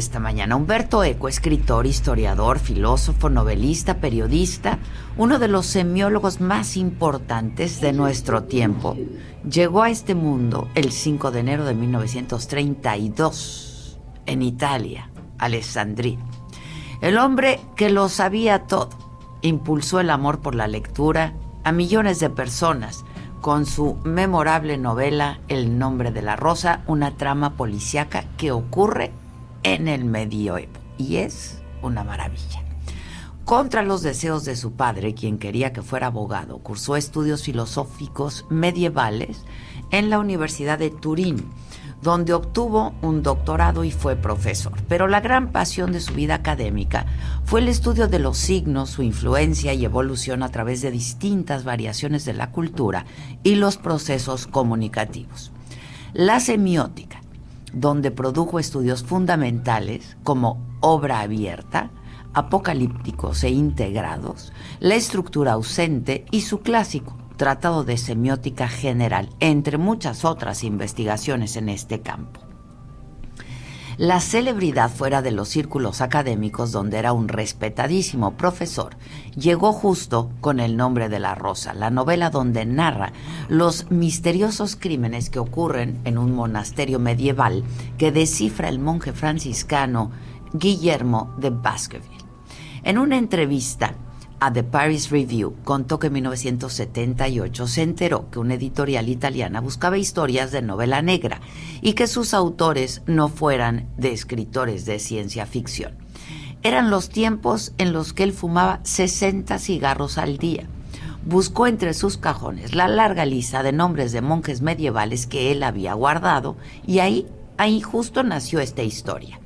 Esta mañana. Humberto Eco, escritor, historiador, filósofo, novelista, periodista, uno de los semiólogos más importantes de nuestro tiempo, llegó a este mundo el 5 de enero de 1932 en Italia, Alessandria. El hombre que lo sabía todo impulsó el amor por la lectura a millones de personas con su memorable novela El nombre de la rosa, una trama policíaca que ocurre en el medioevo y es una maravilla. Contra los deseos de su padre, quien quería que fuera abogado, cursó estudios filosóficos medievales en la Universidad de Turín, donde obtuvo un doctorado y fue profesor. Pero la gran pasión de su vida académica fue el estudio de los signos, su influencia y evolución a través de distintas variaciones de la cultura y los procesos comunicativos. La semiótica donde produjo estudios fundamentales como obra abierta, apocalípticos e integrados, la estructura ausente y su clásico, Tratado de Semiótica General, entre muchas otras investigaciones en este campo. La celebridad fuera de los círculos académicos, donde era un respetadísimo profesor, llegó justo con el nombre de La Rosa, la novela donde narra los misteriosos crímenes que ocurren en un monasterio medieval que descifra el monje franciscano Guillermo de Baskerville. En una entrevista, a The Paris Review contó que en 1978 se enteró que una editorial italiana buscaba historias de novela negra y que sus autores no fueran de escritores de ciencia ficción. Eran los tiempos en los que él fumaba 60 cigarros al día. Buscó entre sus cajones la larga lista de nombres de monjes medievales que él había guardado y ahí, ahí justo nació esta historia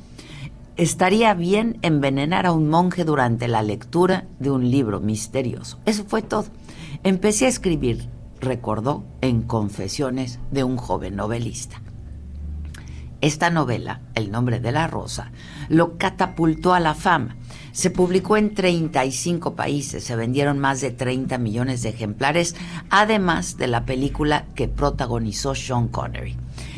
estaría bien envenenar a un monje durante la lectura de un libro misterioso. Eso fue todo. Empecé a escribir, recordó, en Confesiones de un joven novelista. Esta novela, El nombre de la rosa, lo catapultó a la fama. Se publicó en 35 países, se vendieron más de 30 millones de ejemplares, además de la película que protagonizó Sean Connery.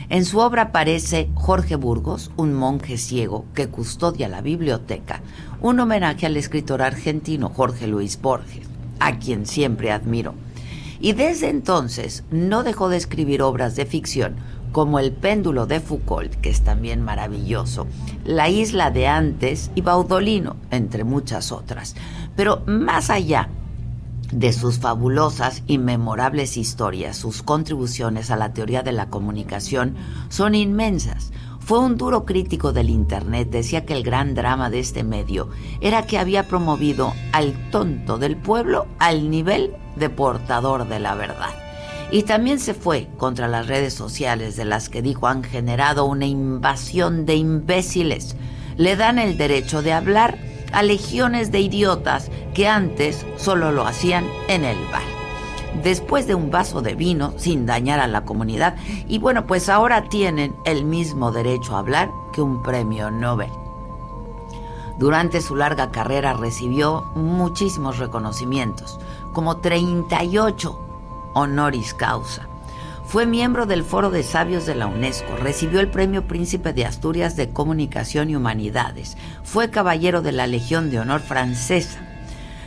En su obra aparece Jorge Burgos, un monje ciego que custodia la biblioteca, un homenaje al escritor argentino Jorge Luis Borges, a quien siempre admiro. Y desde entonces no dejó de escribir obras de ficción como El péndulo de Foucault, que es también maravilloso, La isla de antes y Baudolino, entre muchas otras. Pero más allá de sus fabulosas y memorables historias, sus contribuciones a la teoría de la comunicación son inmensas. Fue un duro crítico del Internet, decía que el gran drama de este medio era que había promovido al tonto del pueblo al nivel de portador de la verdad. Y también se fue contra las redes sociales de las que dijo han generado una invasión de imbéciles. Le dan el derecho de hablar a legiones de idiotas que antes solo lo hacían en el bar. Después de un vaso de vino sin dañar a la comunidad y bueno, pues ahora tienen el mismo derecho a hablar que un premio Nobel. Durante su larga carrera recibió muchísimos reconocimientos, como 38 honoris causa fue miembro del Foro de Sabios de la UNESCO, recibió el Premio Príncipe de Asturias de Comunicación y Humanidades, fue caballero de la Legión de Honor francesa.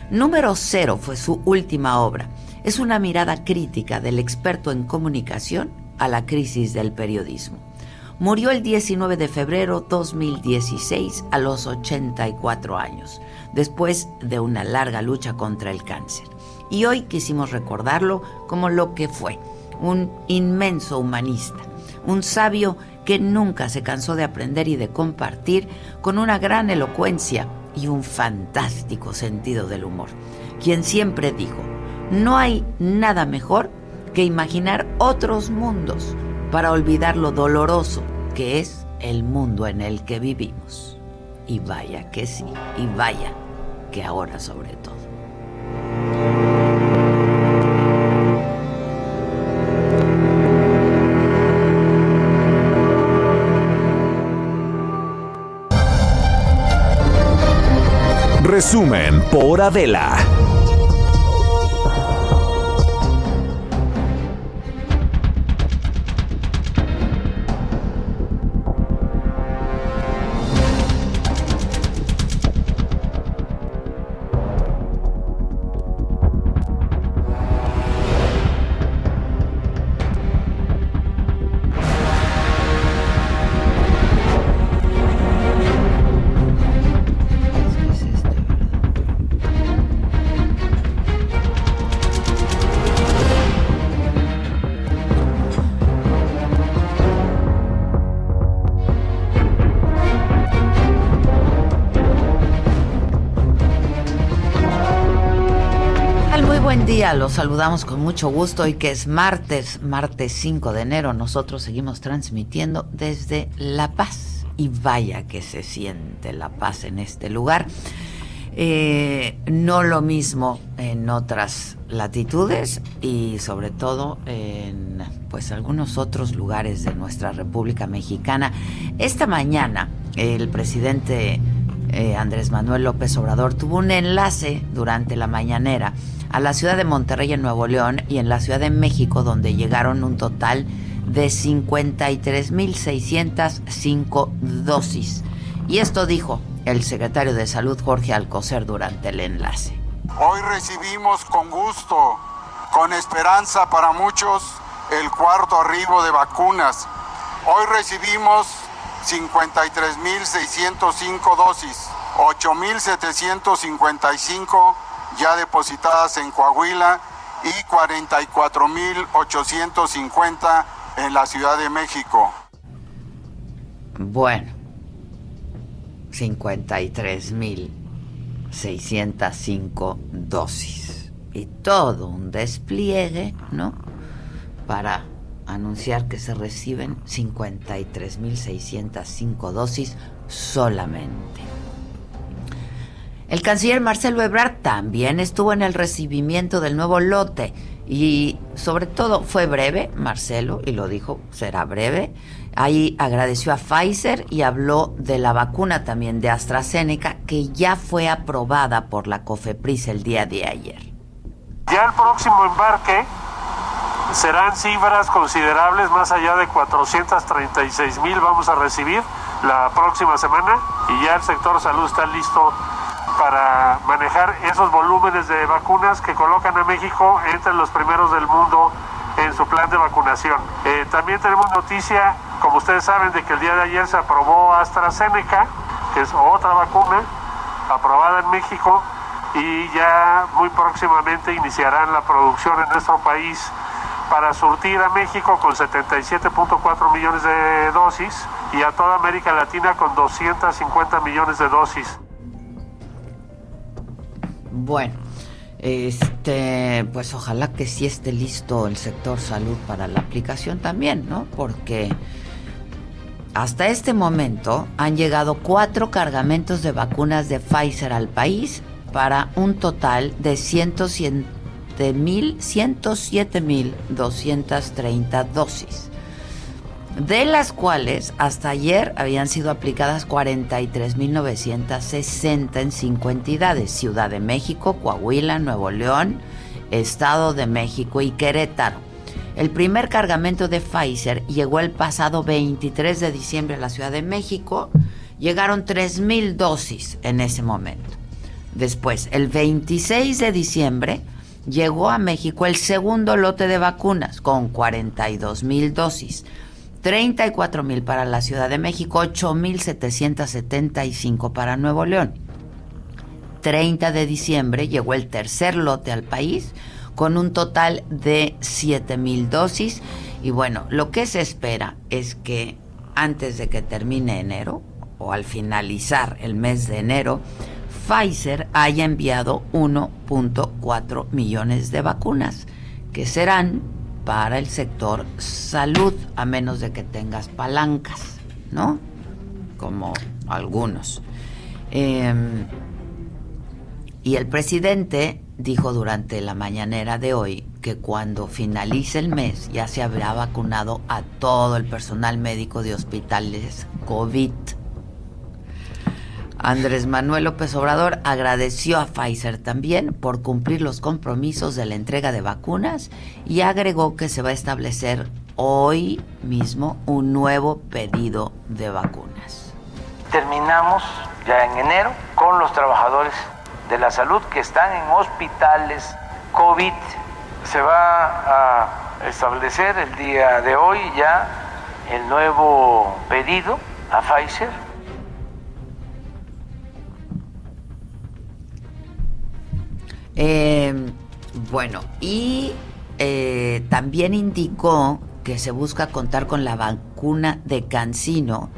Número cero fue su última obra. Es una mirada crítica del experto en comunicación a la crisis del periodismo. Murió el 19 de febrero 2016 a los 84 años, después de una larga lucha contra el cáncer. Y hoy quisimos recordarlo como lo que fue, un inmenso humanista, un sabio que nunca se cansó de aprender y de compartir con una gran elocuencia y un fantástico sentido del humor, quien siempre dijo, no hay nada mejor que imaginar otros mundos para olvidar lo doloroso que es el mundo en el que vivimos. Y vaya que sí, y vaya que ahora sobre Resumen por Adela. Los saludamos con mucho gusto y que es martes, martes 5 de enero. Nosotros seguimos transmitiendo desde La Paz y vaya que se siente la paz en este lugar. Eh, no lo mismo en otras latitudes y sobre todo en pues algunos otros lugares de nuestra República Mexicana. Esta mañana el presidente eh, Andrés Manuel López Obrador tuvo un enlace durante la mañanera a la ciudad de Monterrey en Nuevo León y en la Ciudad de México, donde llegaron un total de 53.605 dosis. Y esto dijo el secretario de Salud Jorge Alcocer durante el enlace. Hoy recibimos con gusto, con esperanza para muchos, el cuarto arribo de vacunas. Hoy recibimos 53.605 dosis, 8.755 ya depositadas en Coahuila y 44.850 en la Ciudad de México. Bueno, 53.605 dosis. Y todo un despliegue, ¿no? Para anunciar que se reciben 53.605 dosis solamente. El canciller Marcelo Ebrard también estuvo en el recibimiento del nuevo lote y sobre todo fue breve, Marcelo, y lo dijo, será breve. Ahí agradeció a Pfizer y habló de la vacuna también de AstraZeneca que ya fue aprobada por la COFEPRIS el día de ayer. Ya el próximo embarque serán cifras considerables, más allá de 436 mil vamos a recibir la próxima semana y ya el sector salud está listo para manejar esos volúmenes de vacunas que colocan a México entre los primeros del mundo en su plan de vacunación. Eh, también tenemos noticia, como ustedes saben, de que el día de ayer se aprobó AstraZeneca, que es otra vacuna aprobada en México y ya muy próximamente iniciarán la producción en nuestro país para surtir a México con 77.4 millones de dosis y a toda América Latina con 250 millones de dosis. Bueno, este, pues ojalá que sí esté listo el sector salud para la aplicación también, ¿no? Porque hasta este momento han llegado cuatro cargamentos de vacunas de Pfizer al país para un total de 107 mil, 107 mil 230 dosis de las cuales hasta ayer habían sido aplicadas 43.960 en cinco entidades, Ciudad de México, Coahuila, Nuevo León, Estado de México y Querétaro. El primer cargamento de Pfizer llegó el pasado 23 de diciembre a la Ciudad de México. Llegaron 3.000 dosis en ese momento. Después, el 26 de diciembre, llegó a México el segundo lote de vacunas con 42.000 dosis. 34 mil para la Ciudad de México, 8 mil 775 para Nuevo León. 30 de diciembre llegó el tercer lote al país con un total de 7 mil dosis. Y bueno, lo que se espera es que antes de que termine enero o al finalizar el mes de enero, Pfizer haya enviado 1.4 millones de vacunas que serán para el sector salud, a menos de que tengas palancas, ¿no? Como algunos. Em, y el presidente dijo durante la mañanera de hoy que cuando finalice el mes ya se habrá vacunado a todo el personal médico de hospitales COVID. Andrés Manuel López Obrador agradeció a Pfizer también por cumplir los compromisos de la entrega de vacunas y agregó que se va a establecer hoy mismo un nuevo pedido de vacunas. Terminamos ya en enero con los trabajadores de la salud que están en hospitales COVID. Se va a establecer el día de hoy ya el nuevo pedido a Pfizer Eh, bueno, y eh, también indicó que se busca contar con la vacuna de Cancino,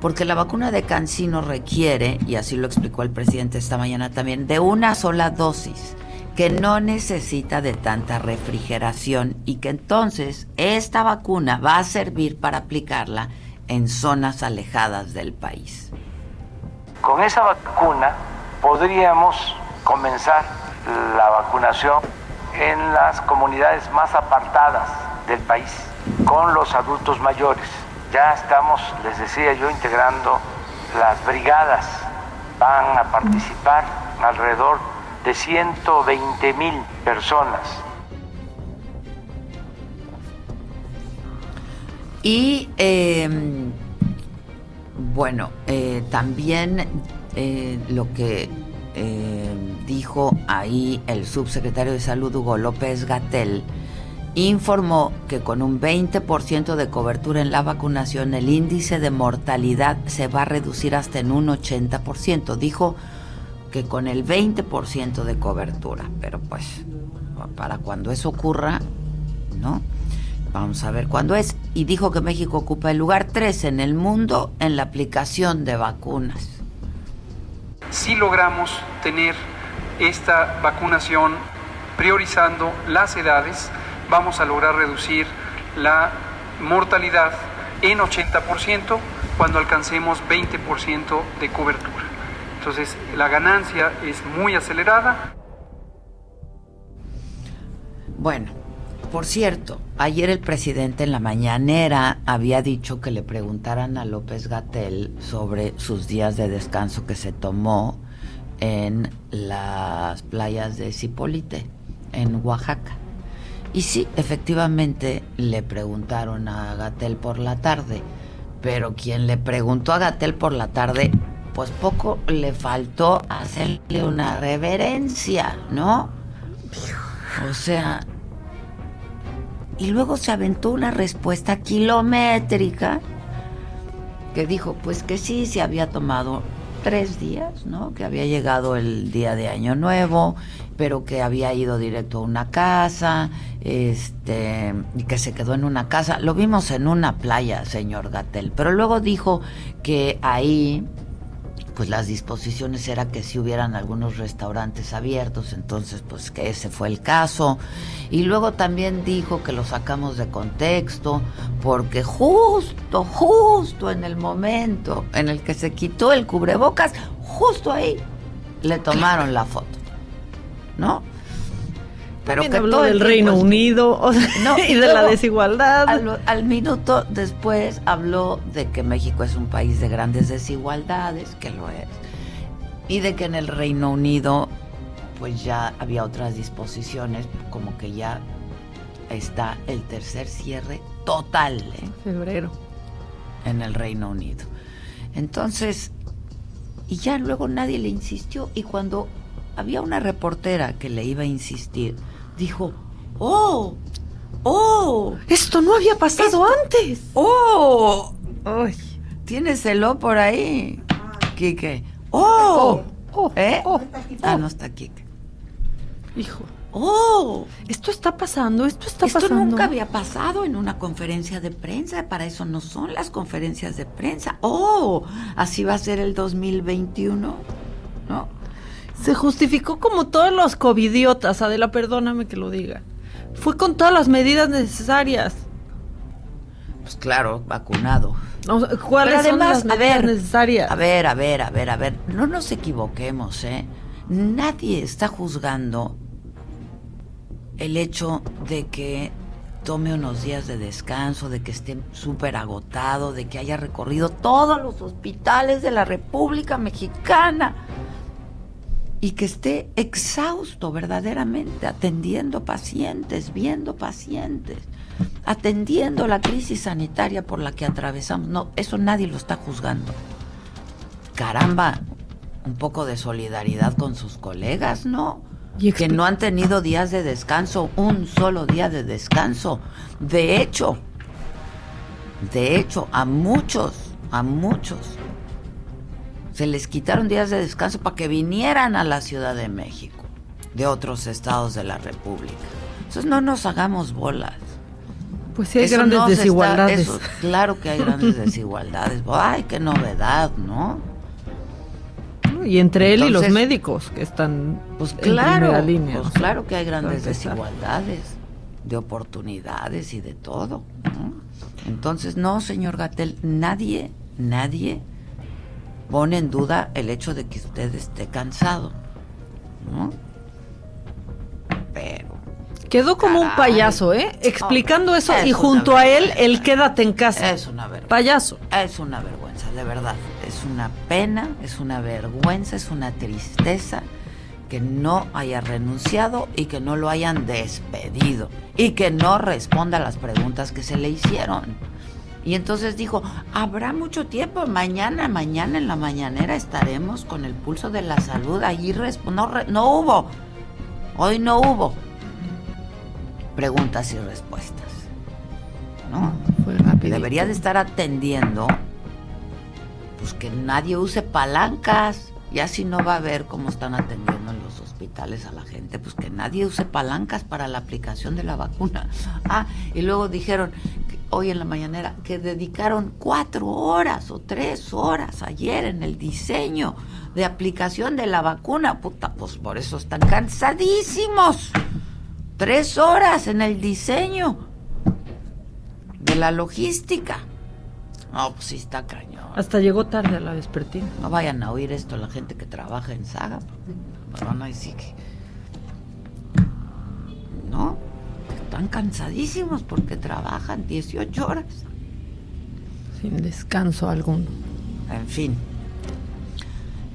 porque la vacuna de Cancino requiere, y así lo explicó el presidente esta mañana también, de una sola dosis, que no necesita de tanta refrigeración y que entonces esta vacuna va a servir para aplicarla en zonas alejadas del país. Con esa vacuna podríamos comenzar la vacunación en las comunidades más apartadas del país, con los adultos mayores. Ya estamos, les decía yo, integrando las brigadas. Van a participar alrededor de 120 mil personas. Y em, bueno, eh, también eh, lo que eh, dijo ahí el subsecretario de Salud Hugo López Gatel, informó que con un 20% de cobertura en la vacunación el índice de mortalidad se va a reducir hasta en un 80%. Dijo que con el 20% de cobertura, pero pues para cuando eso ocurra, ¿no? Vamos a ver cuándo es. Y dijo que México ocupa el lugar 3 en el mundo en la aplicación de vacunas si logramos tener esta vacunación priorizando las edades, vamos a lograr reducir la mortalidad en 80% cuando alcancemos 20% de cobertura. Entonces, la ganancia es muy acelerada. Bueno, por cierto, ayer el presidente en la mañanera había dicho que le preguntaran a López Gatel sobre sus días de descanso que se tomó en las playas de Cipolite, en Oaxaca. Y sí, efectivamente le preguntaron a Gatel por la tarde, pero quien le preguntó a Gatel por la tarde, pues poco le faltó hacerle una reverencia, ¿no? O sea, y luego se aventó una respuesta kilométrica que dijo pues que sí, se había tomado tres días, ¿no? Que había llegado el día de Año Nuevo, pero que había ido directo a una casa, este, y que se quedó en una casa. Lo vimos en una playa, señor Gatel, pero luego dijo que ahí pues las disposiciones era que si hubieran algunos restaurantes abiertos, entonces pues que ese fue el caso. Y luego también dijo que lo sacamos de contexto, porque justo, justo en el momento en el que se quitó el cubrebocas, justo ahí le tomaron la foto. ¿No? Pero que habló del Reino Unido y de la desigualdad. Al, minuto después habló de que México es un país de grandes desigualdades, que lo es, y de que en el Reino Unido pues ya había otras disposiciones, como que ya está el tercer cierre total. ¿eh? Febrero. En el Reino Unido. Entonces, y ya luego nadie le insistió, y cuando había una reportera que le iba a insistir, dijo, oh, ¡Oh! Esto no había pasado antes. ¡Oh! Ay. ¿Tienes el O por ahí? Quique. ¡Oh! oh, oh ¿Eh? Oh, ah, no está Quique. Hijo. ¡Oh! Esto está pasando, esto está pasando. Esto nunca había pasado en una conferencia de prensa, para eso no son las conferencias de prensa. ¡Oh! Así va a ser el 2021, ¿no? Se justificó como todos los covidiotas, Adela, perdóname que lo diga. Fue con todas las medidas necesarias. Pues claro, vacunado. ¿Cuáles además, son las medidas necesarias? A ver, a ver, a ver, a ver. No nos equivoquemos, ¿eh? Nadie está juzgando el hecho de que tome unos días de descanso, de que esté súper agotado, de que haya recorrido todos los hospitales de la República Mexicana y que esté exhausto verdaderamente atendiendo pacientes, viendo pacientes, atendiendo la crisis sanitaria por la que atravesamos. No, eso nadie lo está juzgando. Caramba, un poco de solidaridad con sus colegas, ¿no? que no han tenido días de descanso, un solo día de descanso. De hecho, de hecho, a muchos, a muchos, se les quitaron días de descanso para que vinieran a la Ciudad de México, de otros estados de la República. Entonces no nos hagamos bolas. Pues sí hay grandes desigualdades. claro que hay grandes desigualdades. Ay, qué novedad, ¿no? Y entre él y los médicos que están pues claro, en línea. Pues claro que hay grandes desigualdades de oportunidades y de todo. Entonces, no, señor Gatel, nadie, nadie pone en duda el hecho de que usted esté cansado. ¿no? Pero Quedó como un payaso, ¿eh? Explicando eso y junto a él el quédate en casa. Es una vergüenza. Payaso. Es una vergüenza, de verdad. Es una pena, es una vergüenza, es una tristeza que no haya renunciado y que no lo hayan despedido y que no responda a las preguntas que se le hicieron. Y entonces dijo, habrá mucho tiempo, mañana, mañana en la mañanera estaremos con el pulso de la salud. Allí no, no hubo, hoy no hubo preguntas y respuestas. ¿No? Fue Debería de estar atendiendo, pues que nadie use palancas. Y así no va a ver cómo están atendiendo en los hospitales a la gente, pues que nadie use palancas para la aplicación de la vacuna. Ah, y luego dijeron hoy en la mañanera que dedicaron cuatro horas o tres horas ayer en el diseño de aplicación de la vacuna. Puta, pues por eso están cansadísimos. Tres horas en el diseño de la logística. No, pues sí está cañón. Hasta llegó tarde a la vespertina. No vayan a oír esto la gente que trabaja en Saga. Van a decir que. No, están cansadísimos porque trabajan 18 horas. Sin descanso alguno. En fin.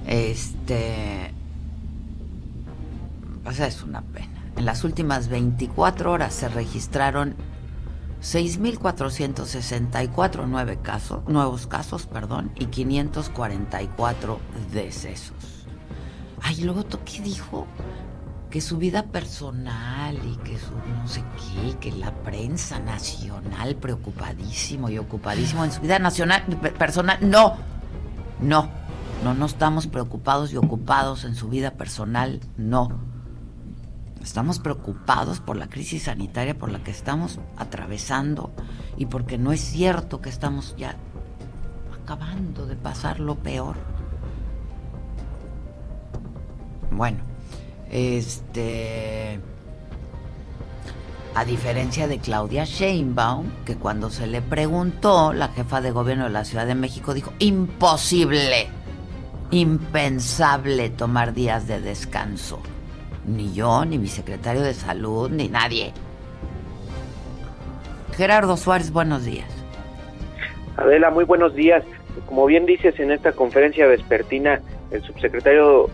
Este. O sea, es una pena. En las últimas 24 horas se registraron 6.464 casos, nuevos casos perdón, y 544 decesos. Ay, luego ¿qué dijo? Que su vida personal y que su no sé qué, que la prensa nacional preocupadísimo y ocupadísimo en su vida nacional, personal. No, no, no, no estamos preocupados y ocupados en su vida personal, no Estamos preocupados por la crisis sanitaria por la que estamos atravesando y porque no es cierto que estamos ya acabando de pasar lo peor. Bueno, este a diferencia de Claudia Sheinbaum, que cuando se le preguntó, la jefa de gobierno de la Ciudad de México dijo, imposible, impensable tomar días de descanso. Ni yo, ni mi secretario de salud, ni nadie. Gerardo Suárez, buenos días. Adela, muy buenos días. Como bien dices en esta conferencia vespertina, el subsecretario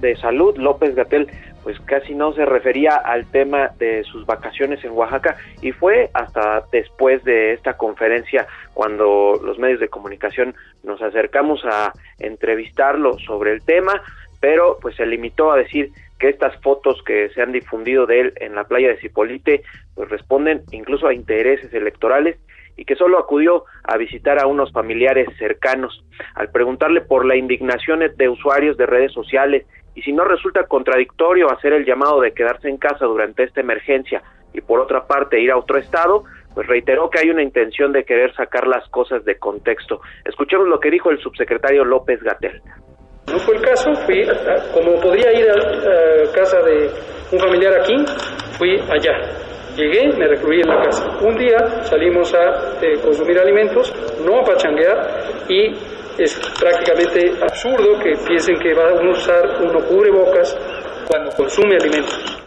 de Salud, López Gatel, pues casi no se refería al tema de sus vacaciones en Oaxaca y fue hasta después de esta conferencia cuando los medios de comunicación nos acercamos a entrevistarlo sobre el tema pero pues se limitó a decir que estas fotos que se han difundido de él en la playa de Cipolite pues responden incluso a intereses electorales y que solo acudió a visitar a unos familiares cercanos. Al preguntarle por la indignación de usuarios de redes sociales y si no resulta contradictorio hacer el llamado de quedarse en casa durante esta emergencia y por otra parte ir a otro estado, pues reiteró que hay una intención de querer sacar las cosas de contexto. Escuchemos lo que dijo el subsecretario López Gatel. No fue el caso, fui, como podría ir a, casa de un familiar aquí, fui allá. Llegué, me recluí en la casa. Un día salimos a eh, consumir alimentos, no a pachanguear, y es prácticamente absurdo que piensen que va a usar uno cubrebocas cuando consume alimentos.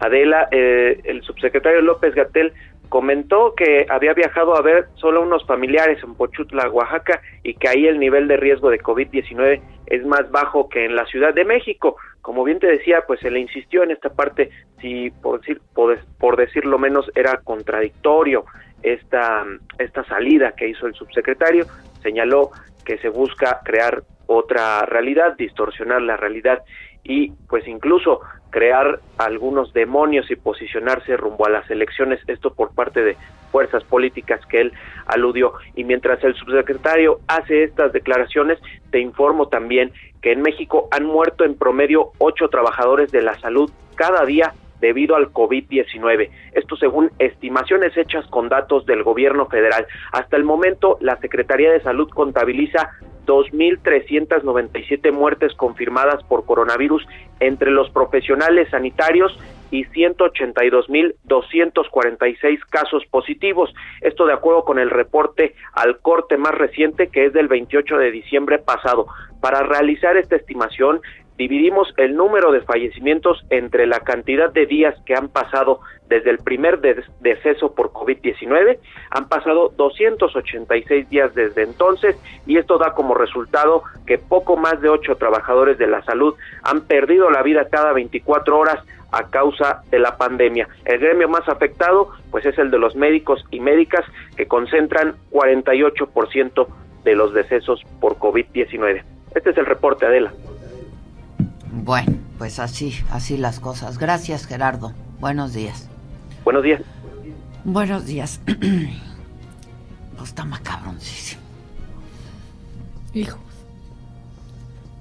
Adela, eh, el subsecretario López Gatel comentó que había viajado a ver solo unos familiares en Pochutla, Oaxaca, y que ahí el nivel de riesgo de COVID-19 es más bajo que en la Ciudad de México. Como bien te decía, pues se le insistió en esta parte, si por decir, por, por decirlo menos, era contradictorio esta, esta salida que hizo el subsecretario, señaló que se busca crear otra realidad, distorsionar la realidad y pues incluso crear algunos demonios y posicionarse rumbo a las elecciones, esto por parte de fuerzas políticas que él aludió. Y mientras el subsecretario hace estas declaraciones, te informo también que en México han muerto en promedio ocho trabajadores de la salud cada día debido al COVID-19. Esto según estimaciones hechas con datos del gobierno federal. Hasta el momento, la Secretaría de Salud contabiliza 2.397 muertes confirmadas por coronavirus entre los profesionales sanitarios y 182.246 casos positivos. Esto de acuerdo con el reporte al corte más reciente que es del 28 de diciembre pasado. Para realizar esta estimación, dividimos el número de fallecimientos entre la cantidad de días que han pasado desde el primer deceso por COVID-19, han pasado 286 días desde entonces y esto da como resultado que poco más de ocho trabajadores de la salud han perdido la vida cada 24 horas a causa de la pandemia. El gremio más afectado pues es el de los médicos y médicas que concentran 48% de los decesos por COVID-19. Este es el reporte, Adela. Bueno, pues así, así las cosas. Gracias, Gerardo. Buenos días. Buenos días. Buenos días. pues está macabroncísimo. Hijos.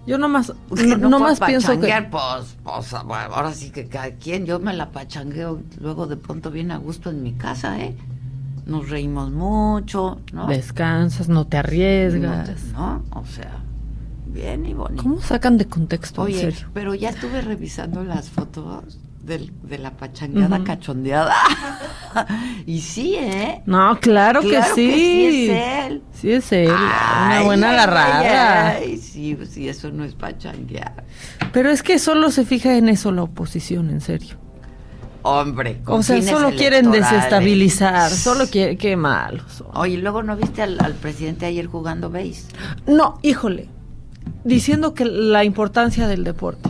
Yo nomás, no, más pienso que... Pues, pues, ahora sí que cada quien, yo me la pachangueo, luego de pronto viene a gusto en mi casa, ¿eh? Nos reímos mucho, ¿no? Descansas, no te arriesgas. ¿No? O sea, bien y bonito. ¿Cómo sacan de contexto? Oye, pero ya estuve revisando las fotos de la pachangueada cachondeada. y sí, ¿eh? No, claro, que, sí. sí. es él. Sí es él. Una buena agarrada. Ay, sí, sí, eso no es pachanguear. Pero es que solo se fija en eso la oposición, en serio. Hombre, o sea, solo quieren desestabilizar, solo quieren, qué malos. Oye, luego no viste al, al presidente ayer jugando base. No, híjole, diciendo que la importancia del deporte.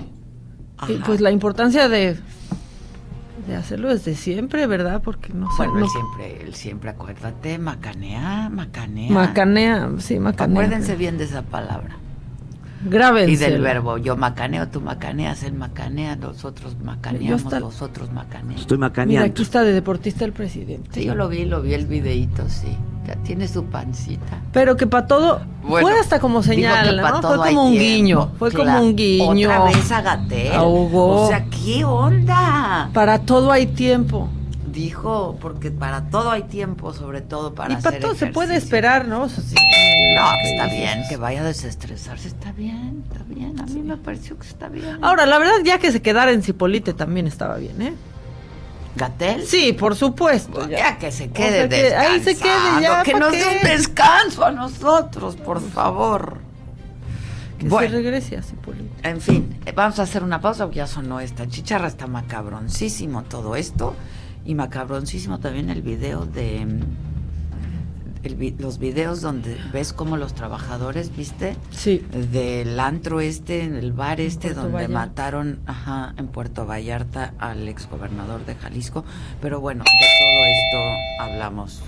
pues la importancia de de hacerlo desde siempre, ¿verdad? Porque no sé. Bueno, él siempre, él siempre, acuérdate, macanea, macanea. Macanea, sí, macanea. Acuérdense bien de esa palabra. Grábense. Y del verbo, yo macaneo, tú macaneas, él macanea, nosotros macaneamos, vosotros macaneamos. Estoy macaneando. Mira, aquí está de deportista el presidente. Sí, yo lo vi, lo vi el videíto, sí. Ya tiene su pancita. Pero que para todo, fue hasta como señal, ¿no? Fue como un guiño, fue como un guiño. Otra vez a O sea, ¿qué onda? Para todo hay tiempo dijo, porque para todo hay tiempo, sobre todo para Y para todo se puede esperar, ¿no? no, está bien, que vaya a desestresarse, está bien, está bien, a mí me pareció que está bien. Ahora, la verdad, ya que se quedara en Cipolite también estaba bien, ¿eh? ¿Gatel? Sí, por supuesto. Ya, que se quede Ahí se quede ya. Que nos dé un descanso a nosotros, por favor. Que se regrese a Cipolite. En fin, vamos a hacer una pausa porque ya sonó esta chicharra, está macabroncísimo todo esto. Y macabroncísimo también el video de los videos donde ves como los trabajadores, ¿viste? Sí. Del antro este, en el bar este, donde mataron ajá, en Puerto Vallarta al exgobernador de Jalisco. Pero bueno, de todo esto hablamos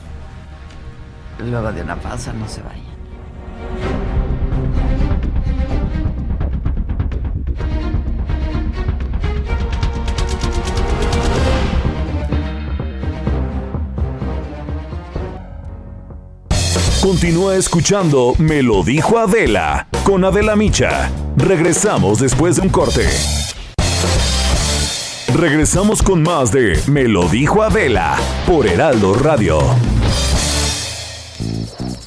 luego de una pausa, no se vayan. Continúa escuchando Me lo dijo Adela con Adela Micha. Regresamos después de un corte. Regresamos con más de Me lo dijo Adela por Heraldo Radio.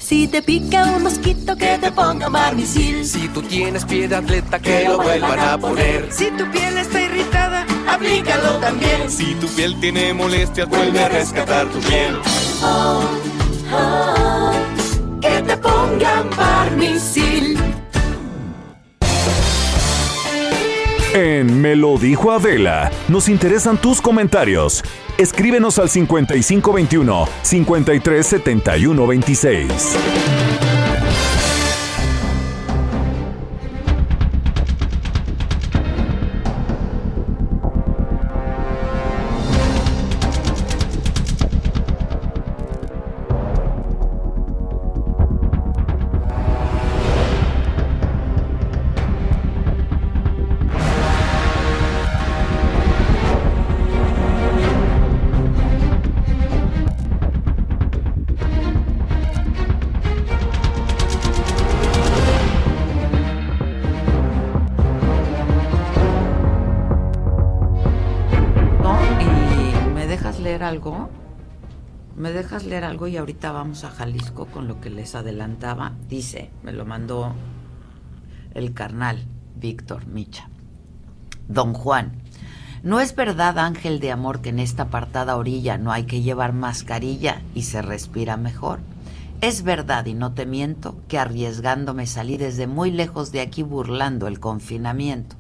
Si te pica un mosquito que te ponga marmisil. Si tú tienes pie de atleta que lo vuelvan a poner. Si tu piel está irritada, aplícalo también. Si tu piel tiene molestias, vuelve a rescatar tu piel. Oh, oh, que te pongan barmisil. En Me lo dijo Adela, nos interesan tus comentarios. Escríbenos al 5521 537126. Algo y ahorita vamos a Jalisco con lo que les adelantaba. Dice, me lo mandó el carnal Víctor Micha. Don Juan, ¿no es verdad, ángel de amor, que en esta apartada orilla no hay que llevar mascarilla y se respira mejor? Es verdad, y no te miento, que arriesgándome salí desde muy lejos de aquí burlando el confinamiento.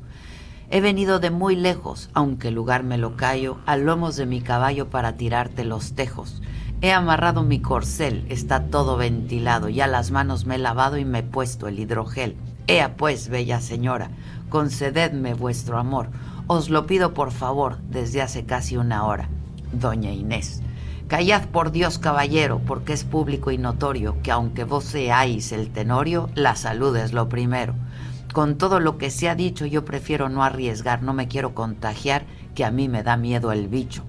He venido de muy lejos, aunque el lugar me lo callo, a lomos de mi caballo para tirarte los tejos. He amarrado mi corcel, está todo ventilado, ya las manos me he lavado y me he puesto el hidrogel. Ea pues, bella señora, concededme vuestro amor. Os lo pido por favor desde hace casi una hora. Doña Inés. Callad por Dios, caballero, porque es público y notorio que aunque vos seáis el tenorio, la salud es lo primero. Con todo lo que se ha dicho, yo prefiero no arriesgar, no me quiero contagiar, que a mí me da miedo el bicho.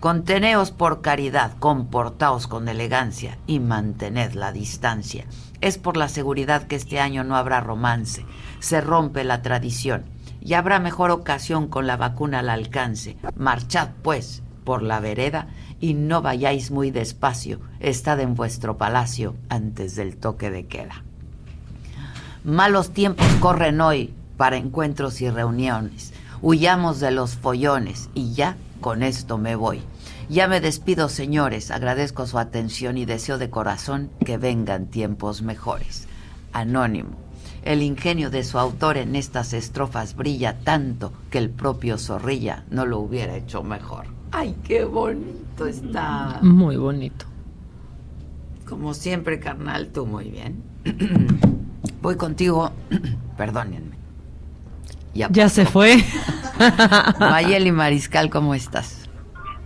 Conteneos por caridad, comportaos con elegancia y mantened la distancia. Es por la seguridad que este año no habrá romance, se rompe la tradición y habrá mejor ocasión con la vacuna al alcance. Marchad, pues, por la vereda y no vayáis muy despacio, estad en vuestro palacio antes del toque de queda. Malos tiempos corren hoy para encuentros y reuniones. Huyamos de los follones y ya con esto me voy. Ya me despido, señores. Agradezco su atención y deseo de corazón que vengan tiempos mejores. Anónimo. El ingenio de su autor en estas estrofas brilla tanto que el propio Zorrilla no lo hubiera hecho mejor. ¡Ay, qué bonito está! Muy bonito. Como siempre, carnal, tú muy bien. Voy contigo. Perdónenme. Ya, se fue. Mayeli Mariscal, ¿cómo estás?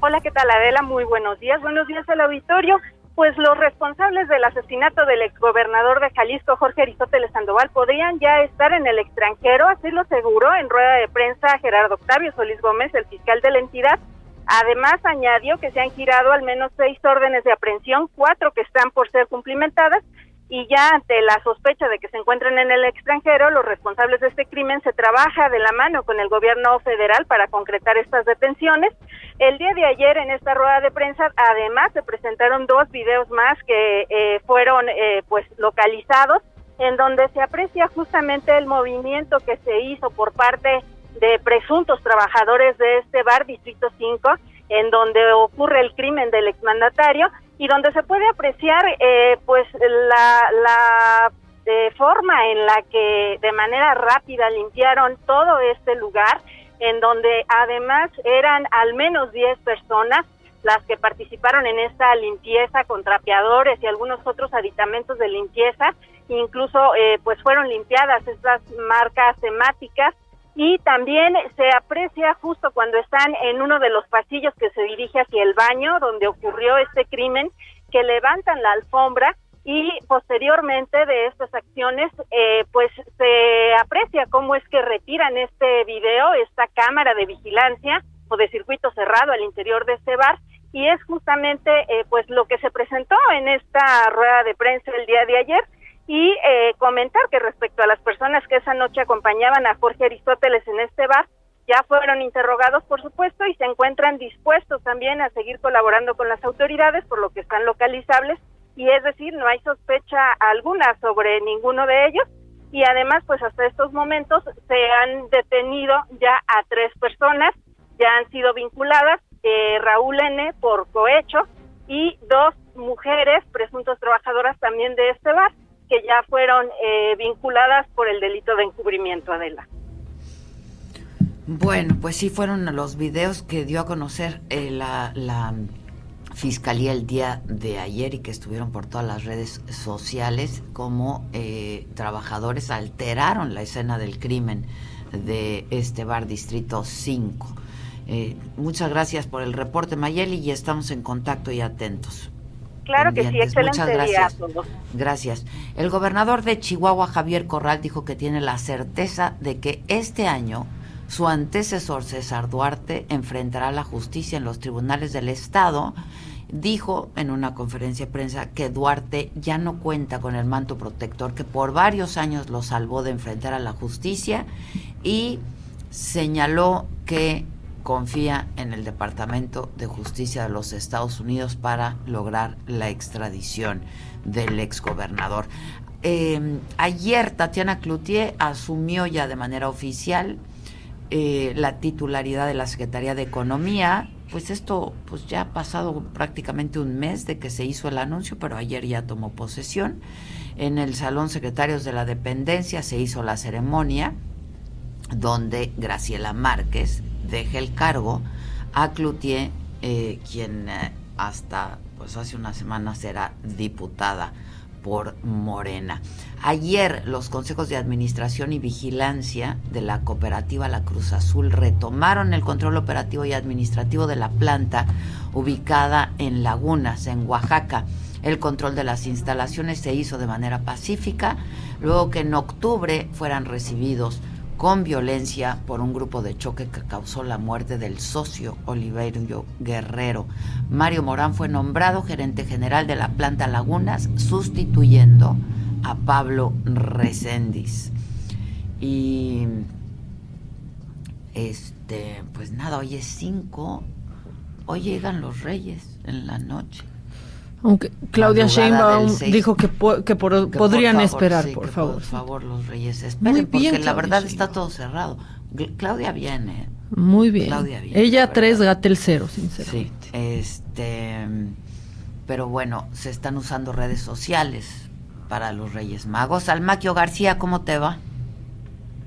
Hola, ¿qué tal Adela? Muy buenos días. Buenos días al auditorio. Pues los responsables del asesinato del exgobernador de Jalisco, Jorge Aristóteles Sandoval, podrían ya estar en el extranjero, así lo aseguró en rueda de prensa Gerardo Octavio Solís Gómez, el fiscal de la entidad. Además, añadió que se han girado al menos seis órdenes de aprehensión, cuatro que están por ser cumplimentadas y ya ante la sospecha de que se encuentren en el extranjero, los responsables de este crimen se trabaja de la mano con el gobierno federal para concretar estas detenciones. El día de ayer en esta rueda de prensa además se presentaron dos videos más que eh, fueron eh, pues localizados en donde se aprecia justamente el movimiento que se hizo por parte de presuntos trabajadores de este bar Distrito 5 en donde ocurre el crimen del exmandatario y donde se puede apreciar eh, pues la, la eh, forma en la que de manera rápida limpiaron todo este lugar, en donde además eran al menos 10 personas las que participaron en esta limpieza con trapeadores y algunos otros aditamentos de limpieza, incluso eh, pues fueron limpiadas estas marcas temáticas y también se aprecia justo cuando están en uno de los pasillos que se dirige hacia el baño donde ocurrió este crimen, que levantan la alfombra y posteriormente de estas acciones eh, pues se aprecia cómo es que retiran este video, esta cámara de vigilancia o de circuito cerrado al interior de este bar. Y es justamente eh, pues lo que se presentó en esta rueda de prensa el día de ayer y eh, comentar que respecto a las personas que esa noche acompañaban a Jorge Aristóteles en este bar, ya fueron interrogados, por supuesto, y se encuentran dispuestos también a seguir colaborando con las autoridades, por lo que están localizables, y es decir, no hay sospecha alguna sobre ninguno de ellos, y además, pues hasta estos momentos se han detenido ya a tres personas, ya han sido vinculadas, eh, Raúl N. por cohecho, y dos mujeres, presuntos trabajadoras también de este bar, que ya fueron eh, vinculadas por el delito de encubrimiento, Adela. Bueno, pues sí fueron los videos que dio a conocer eh, la, Fiscalía el día de ayer y que estuvieron por todas las redes sociales, como eh, trabajadores alteraron la escena del crimen de este bar Distrito 5. Eh, muchas gracias por el reporte, Mayeli, y estamos en contacto y atentos. Claro que sí, excelente Muchas gracias. Gracias. El gobernador de Chihuahua, Javier Corral, dijo que tiene la certeza de que este año su antecesor, César Duarte, enfrentará la justicia en los tribunales del Estado. Dijo en una conferencia de prensa que Duarte ya no cuenta con el manto protector que por varios años lo salvó de enfrentar a la justicia y señaló que confía en el Departamento de Justicia de los Estados Unidos para lograr la extradición del exgobernador. Eh, ayer Tatiana Cloutier asumió ya de manera oficial eh, la titularidad de la Secretaría de Economía. Pues esto pues ya ha pasado prácticamente un mes de que se hizo el anuncio, pero ayer ya tomó posesión. En el Salón Secretarios de la Dependencia se hizo la ceremonia donde Graciela Márquez deja el cargo a Cloutier, eh, quien eh, hasta pues hace una semana será diputada por Morena. Ayer los consejos de administración y vigilancia de la cooperativa La Cruz Azul retomaron el control operativo y administrativo de la planta ubicada en Lagunas, en Oaxaca. El control de las instalaciones se hizo de manera pacífica, luego que en octubre fueran recibidos con violencia por un grupo de choque que causó la muerte del socio Oliverio Guerrero. Mario Morán fue nombrado gerente general de la planta Lagunas, sustituyendo a Pablo Recendis. Y este, pues nada, hoy es 5, hoy llegan los reyes en la noche. Aunque Claudia Sheinbaum dijo que, que, podrían esperar, por favor. Por favor, los reyes esperen, porque la verdad está todo cerrado. Claudia viene. Muy bien. Claudia viene, Ella tres, Gatel cero, sinceramente. Sí, este, pero bueno, se están usando redes sociales para los Reyes Magos. Almaquio García, ¿cómo te va?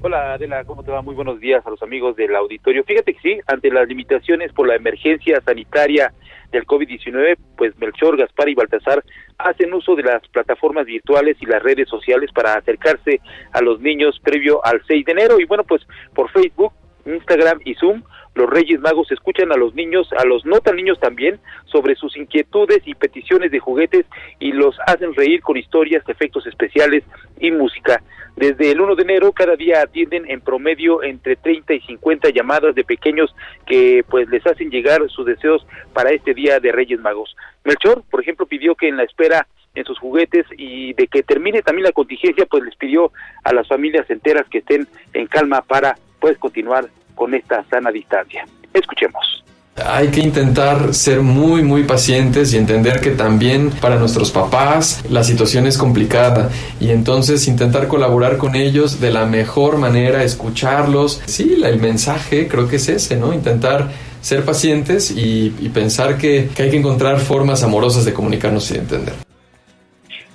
Hola Adela, ¿cómo te va? Muy buenos días a los amigos del auditorio. Fíjate que sí, ante las limitaciones por la emergencia sanitaria del COVID-19, pues Melchor, Gaspar y Baltasar hacen uso de las plataformas virtuales y las redes sociales para acercarse a los niños previo al 6 de enero. Y bueno, pues por Facebook, Instagram y Zoom los Reyes Magos escuchan a los niños, a los no tan niños también, sobre sus inquietudes y peticiones de juguetes y los hacen reír con historias, efectos especiales y música. Desde el 1 de enero cada día atienden en promedio entre 30 y 50 llamadas de pequeños que pues les hacen llegar sus deseos para este día de Reyes Magos. Melchor, por ejemplo, pidió que en la espera en sus juguetes y de que termine también la contingencia, pues les pidió a las familias enteras que estén en calma para pues continuar con esta sana distancia. Escuchemos. Hay que intentar ser muy, muy pacientes y entender que también para nuestros papás la situación es complicada y entonces intentar colaborar con ellos de la mejor manera, escucharlos. Sí, el mensaje creo que es ese, ¿no? Intentar ser pacientes y, pensar que, que hay que encontrar formas amorosas de comunicarnos y de entender.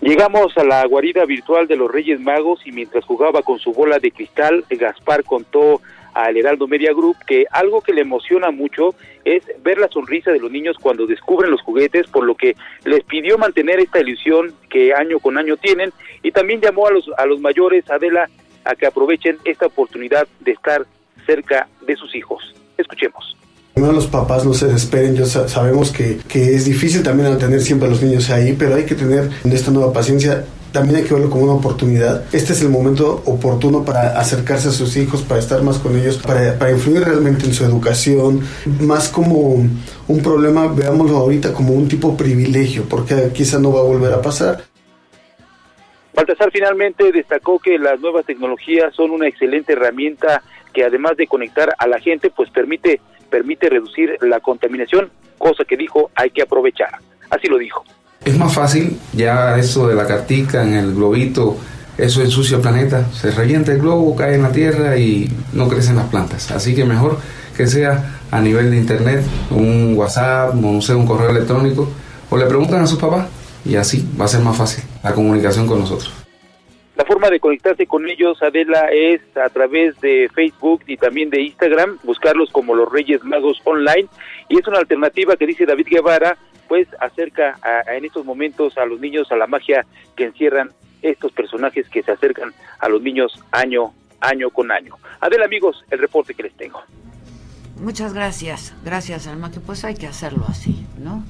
Llegamos a la guarida virtual de los Reyes Magos y mientras jugaba con su bola de cristal, Gaspar contó al Heraldo Media Group que algo que le emociona mucho es ver la sonrisa de los niños cuando descubren los juguetes, por lo que les pidió mantener esta ilusión que año con año tienen y también llamó a los, a los mayores, Adela, a que aprovechen esta oportunidad de estar cerca de sus hijos. Escuchemos. No los papás no se desesperen, ya sabemos que, que es difícil también tener siempre a los niños ahí, pero hay que tener en esta nueva paciencia también hay que verlo como una oportunidad. Este es el momento oportuno para acercarse a sus hijos, para estar más con ellos, para, para influir realmente en su educación, más como un problema, veámoslo ahorita como un tipo privilegio, porque quizá no va a volver a pasar. Baltasar finalmente destacó que las nuevas tecnologías son una excelente herramienta que además de conectar a la gente, pues permite permite reducir la contaminación, cosa que dijo hay que aprovechar. Así lo dijo. Es más fácil, ya eso de la cartica en el globito, eso ensucia el planeta, se revienta el globo, cae en la tierra y no crecen las plantas. Así que mejor que sea a nivel de internet, un WhatsApp, no un correo electrónico, o le preguntan a sus papás y así va a ser más fácil la comunicación con nosotros. La forma de conectarse con ellos, Adela, es a través de Facebook y también de Instagram, buscarlos como los Reyes Magos Online. Y es una alternativa que dice David Guevara, pues acerca en estos momentos a los niños a la magia que encierran estos personajes que se acercan a los niños año, año con año. Adela, amigos, el reporte que les tengo. Muchas gracias, gracias, Alma, que pues hay que hacerlo así, ¿no?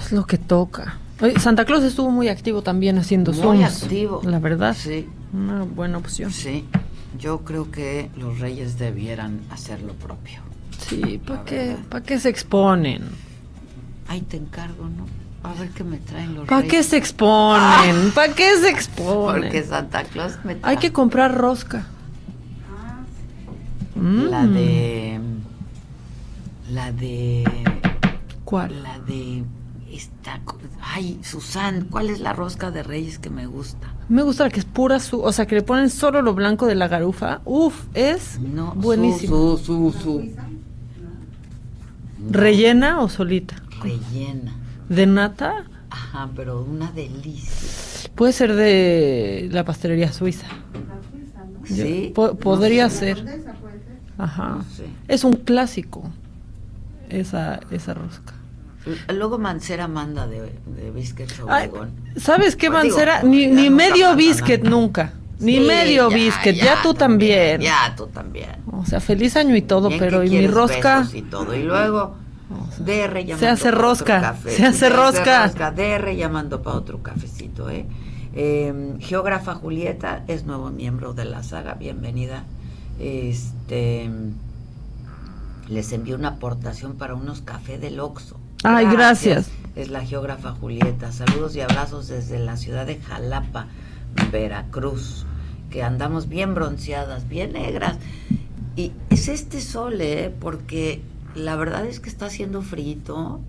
Es lo que toca. Santa Claus estuvo muy activo también haciendo Muy activo. La verdad. Sí. Una buena opción. Sí. Yo creo que los reyes debieran hacer lo propio. Sí, ¿para qué, ¿para qué se exponen? Ahí te encargo, ¿no? A ver qué me traen los ¿Para qué se exponen? ¿Para qué se exponen? Porque Santa Claus me trae. Hay que comprar rosca. La Mm. de. La de. ¿Cuál? La de. Esta. Ay, Susan, ¿cuál es la rosca de Reyes que me gusta? Me gusta la que es pura su, o sea, que le ponen solo lo blanco de la garufa. Uf, es No, buenísimo. Su, su, su, ¿Rellena o solita? Rellena. ¿De nata? Ajá, pero una delicia. Puede ser de la pastelería suiza. Sí. Po- podría No sé. ser. Ajá. No sé. Es un clásico. Esa, esa rosca. Luego Mancera manda de, de biscuits Ay, Obregón. ¿Sabes qué, Pues Mancera? Ni, ni medio biscuit nada. nunca. Ni Sí, medio ya, biscuit. Ya, ya tú también. Ya, tú también. O sea, feliz año y todo, Bien pero ¿y mi rosca? Y todo. Y luego, DR llamando se hace rosca, café. se hace rosca. DR llamando para otro cafecito, ¿eh? Eh, Geógrafa Julieta es nuevo miembro de la saga, bienvenida. Este les envió una aportación para unos café del Oxxo. Ay, gracias. Es la geógrafa Julieta. Saludos y abrazos desde la ciudad de Jalapa, Veracruz, que andamos bien bronceadas, bien negras. Y es este sol, ¿eh? Porque la verdad es que está haciendo frío.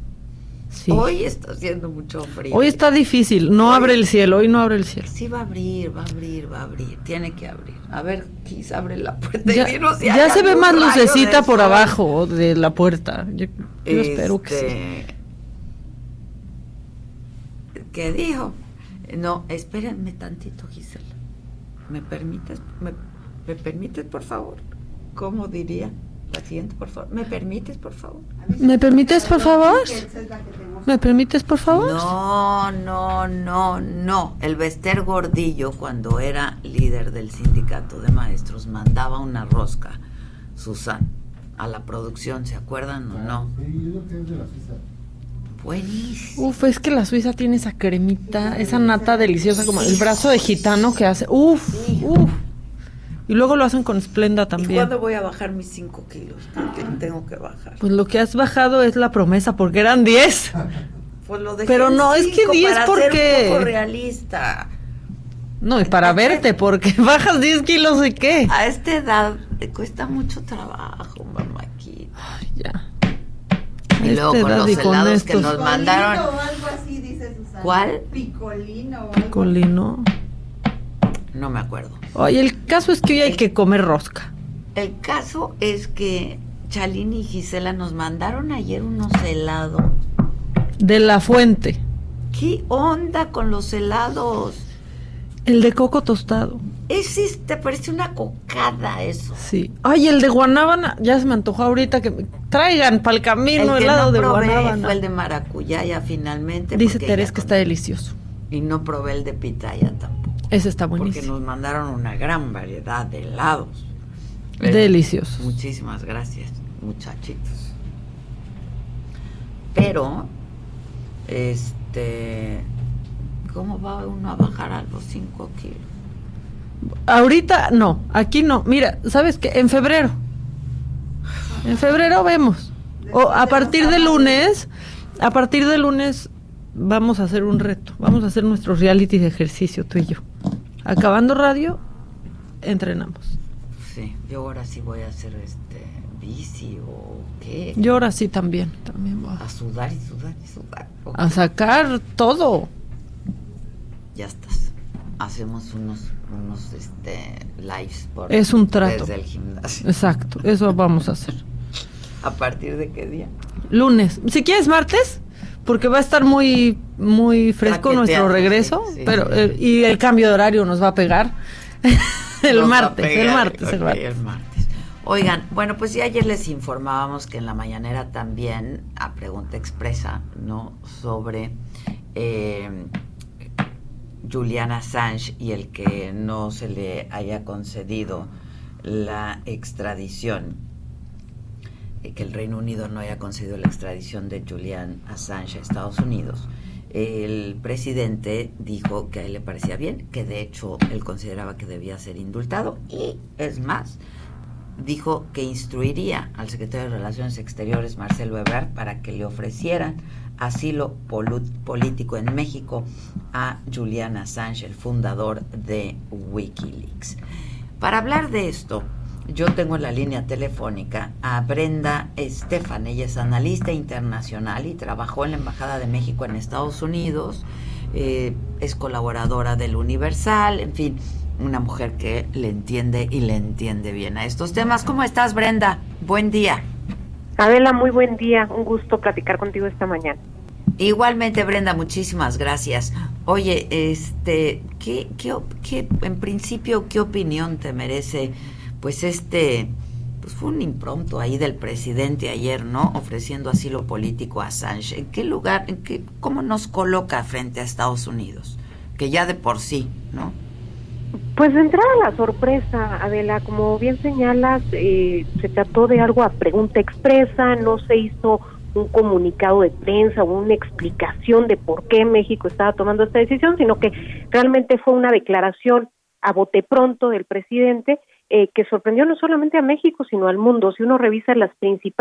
Sí. Hoy está haciendo mucho frío. Hoy está difícil. No abre el cielo. Hoy no abre el cielo. Sí va a abrir, va a abrir, va a abrir. Tiene que abrir. A ver, quizá abre la puerta Ya, y dinos si ya se ve más lucecita por sol. abajo de la puerta. Yo, yo espero que sí. Este, ¿Qué dijo? No, espérenme tantito, Gisela. ¿Me permites? ¿Me, me permites, por favor? ¿Cómo diría? La siguiente, por favor. ¿Me permites, por favor? ¿Me permites, por favor? ¿Me permites, por favor? No, no, no, no. El Bester Gordillo, cuando era líder del sindicato de maestros, mandaba una rosca, Susan, a la producción. ¿Se acuerdan o no? Buenísimo. Uf, es que la Suiza tiene esa cremita, esa nata deliciosa, como el brazo de gitano que hace. Uf, uf. Y luego lo hacen con Splenda ¿Y también. cuándo voy a bajar mis 5 kilos? Porque tengo que bajar. Pues lo que has bajado es la promesa, porque eran 10. Pues lo dejé Pero no, es que cinco 10 para porque- ser un poco realista. No, y para verte, porque bajas 10 kilos y qué. A esta edad te cuesta mucho trabajo, mamáquita. ya. Y luego esta con los helados que nos mandaron. o algo así, dice Susana. ¿Cuál? Picolino o algo Colino. No me acuerdo. Oye, el caso es que hoy hay que comer rosca. El caso es que Chalini y Gisela nos mandaron ayer unos helados. De la fuente. ¿Qué onda con los helados? El de coco tostado. Ese te parece una cocada eso. Sí. Ay, el de guanábana. Ya se me antojó ahorita que me traigan para el camino el helado no de probé guanábana. fue el de maracuyá ya finalmente. Dice ya que está delicioso. Y no probé el de pitaya tampoco. Ese está Porque nos mandaron una gran variedad de helados. Deliciosos. Muchísimas gracias, muchachitos. Pero, este, ¿Cómo va uno a bajar a los 5 kilos? Ahorita no, aquí no. Mira, ¿sabes qué? En febrero. En febrero vemos. O a partir de lunes, a partir de lunes vamos a hacer un reto. Vamos a hacer nuestro reality de ejercicio, tú y yo. Acabando radio, entrenamos. Sí, yo ahora sí voy a hacer este bici o qué. Yo ahora sí también, también voy A sudar y sudar y sudar. a sacar todo. Ya estás. Hacemos unos unos este lives por Es un trato. desde el gimnasio. Exacto, eso vamos a hacer. ¿A partir de qué día? Lunes. Si quieres martes, porque va a estar muy muy fresco nuestro regreso, sí, sí. pero eh, y el cambio de horario nos va a pegar. el a martes, el martes, el martes. el martes. Oigan, bueno, pues ya ayer les informábamos que en la mañanera también, a pregunta expresa, ¿no? Sobre eh, Julian Assange y el que no se le haya concedido la extradición, que el Reino Unido no haya concedido la extradición de Julian Assange a Estados Unidos. El presidente dijo que a él le parecía bien, que de hecho él consideraba que debía ser indultado y es más, dijo que instruiría al secretario de Relaciones Exteriores, Marcelo Ebrard, para que le ofrecieran asilo político en México a Julian Assange, el fundador de Wikileaks. Para hablar de esto, yo tengo en la línea telefónica a Brenda Estefan. Ella es analista internacional y trabajó en la Embajada de México en Estados Unidos. eh, es colaboradora del Universal, en fin, una mujer que le entiende y le entiende bien a estos temas. ¿Cómo estás, Brenda? Buen día. Adela, muy buen día. Un gusto platicar contigo esta mañana. Igualmente, Brenda, muchísimas gracias. Oye, este, ¿qué, qué, qué- en principio, qué opinión te merece, pues este, pues fue un impronto ahí del presidente ayer, ¿no? Ofreciendo asilo político a Assange. ¿En qué lugar, en qué, cómo nos coloca frente a Estados Unidos? Que ya de por sí, ¿no? Pues de entrada la sorpresa, Adela, como bien señalas, eh, se trató de algo a pregunta expresa, no se hizo un comunicado de prensa o una explicación de por qué México estaba tomando esta decisión, sino que realmente fue una declaración a bote pronto del presidente eh, que sorprendió no solamente a México, sino al mundo. Si uno revisa las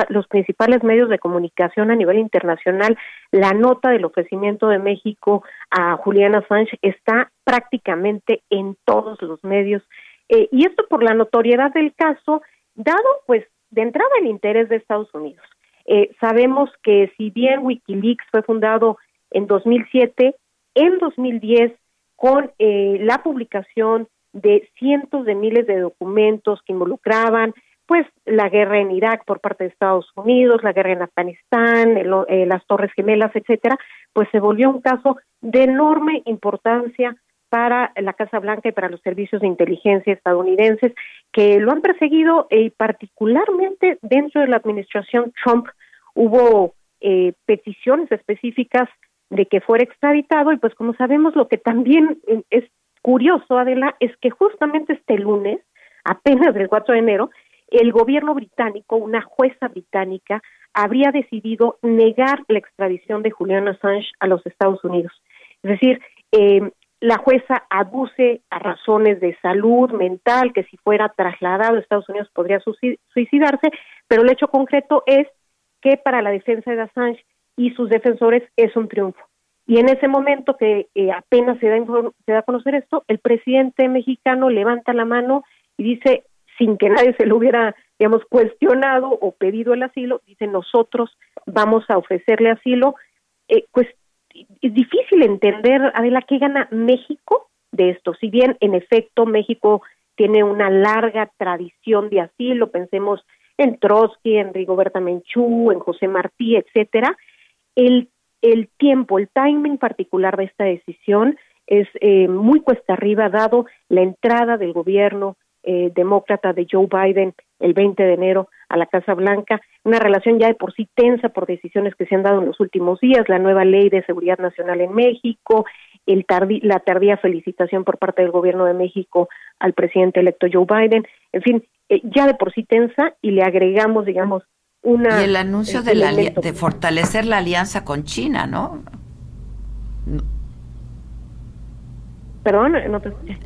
los principales medios de comunicación a nivel internacional, la nota del ofrecimiento de México a Julian Assange está prácticamente en todos los medios. Eh, y esto por la notoriedad del caso, dado pues de entrada el interés de Estados Unidos. Eh, sabemos que si bien Wikileaks fue fundado en 2007, en 2010, con eh, la publicación de cientos de miles de documentos que involucraban pues la guerra en Irak por parte de Estados Unidos, la guerra en Afganistán, el- eh, las Torres Gemelas, etcétera, pues se volvió un caso de enorme importancia para la Casa Blanca y para los servicios de inteligencia estadounidenses que lo han perseguido y particularmente dentro de la administración Trump hubo eh, peticiones específicas de que fuera extraditado y pues como sabemos lo que también es curioso Adela es que justamente este lunes apenas del 4 de enero el gobierno británico una jueza británica habría decidido negar la extradición de Julian Assange a los Estados Unidos es decir eh, la jueza aduce a razones de salud mental que si fuera trasladado a Estados Unidos podría suici- suicidarse pero el hecho concreto es que para la defensa de Assange y sus defensores es un triunfo. Y en ese momento que eh, apenas se da, se da a conocer esto, el presidente mexicano levanta la mano y dice, sin que nadie se lo hubiera, digamos, cuestionado o pedido el asilo, dice, nosotros vamos a ofrecerle asilo. Eh, pues es difícil entender, Adela, qué gana México de esto. Si bien, en efecto, México tiene una larga tradición de asilo, pensemos en Trotsky, en Rigoberta Menchú, en José Martí, etcétera, el, el tiempo, el timing particular de esta decisión es eh, muy cuesta arriba, dado la entrada del gobierno eh, demócrata de Joe Biden el 20 de enero a la Casa Blanca, una relación ya de por sí tensa por decisiones que se han dado en los últimos días, la nueva ley de seguridad nacional en México, el la tardía felicitación por parte del gobierno de México al presidente electo Joe Biden, en fin, eh, ya de por sí tensa y le agregamos, digamos, una... Y el anuncio eh, de, la, de fortalecer la alianza con China, ¿no? Perdón, no te escuché.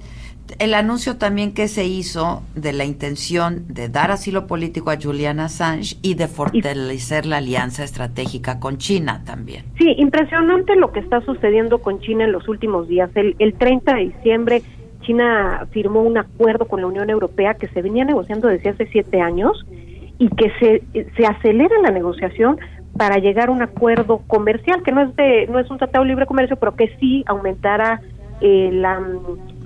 El anuncio también que se hizo de la intención de dar asilo político a Julian Assange y de fortalecer la alianza estratégica con China también. Sí, impresionante lo que está sucediendo con China en los últimos días. El, el 30 de diciembre China firmó un acuerdo con la Unión Europea que se venía negociando desde hace siete años y que se, se acelera la negociación para llegar a un acuerdo comercial que no es de no es un tratado de libre comercio pero que sí aumentará eh, la,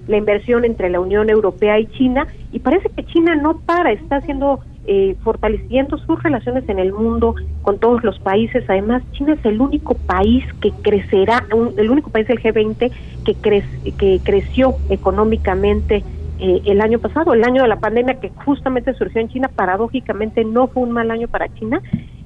la inversión entre la Unión Europea y China y parece que China no para está haciendo eh, fortaleciendo sus relaciones en el mundo con todos los países. Además, China es el único país que crecerá, un- el único país del G20 que, cre- que creció económicamente eh, el año pasado, el año de la pandemia que justamente surgió en China, paradójicamente no fue un mal año para China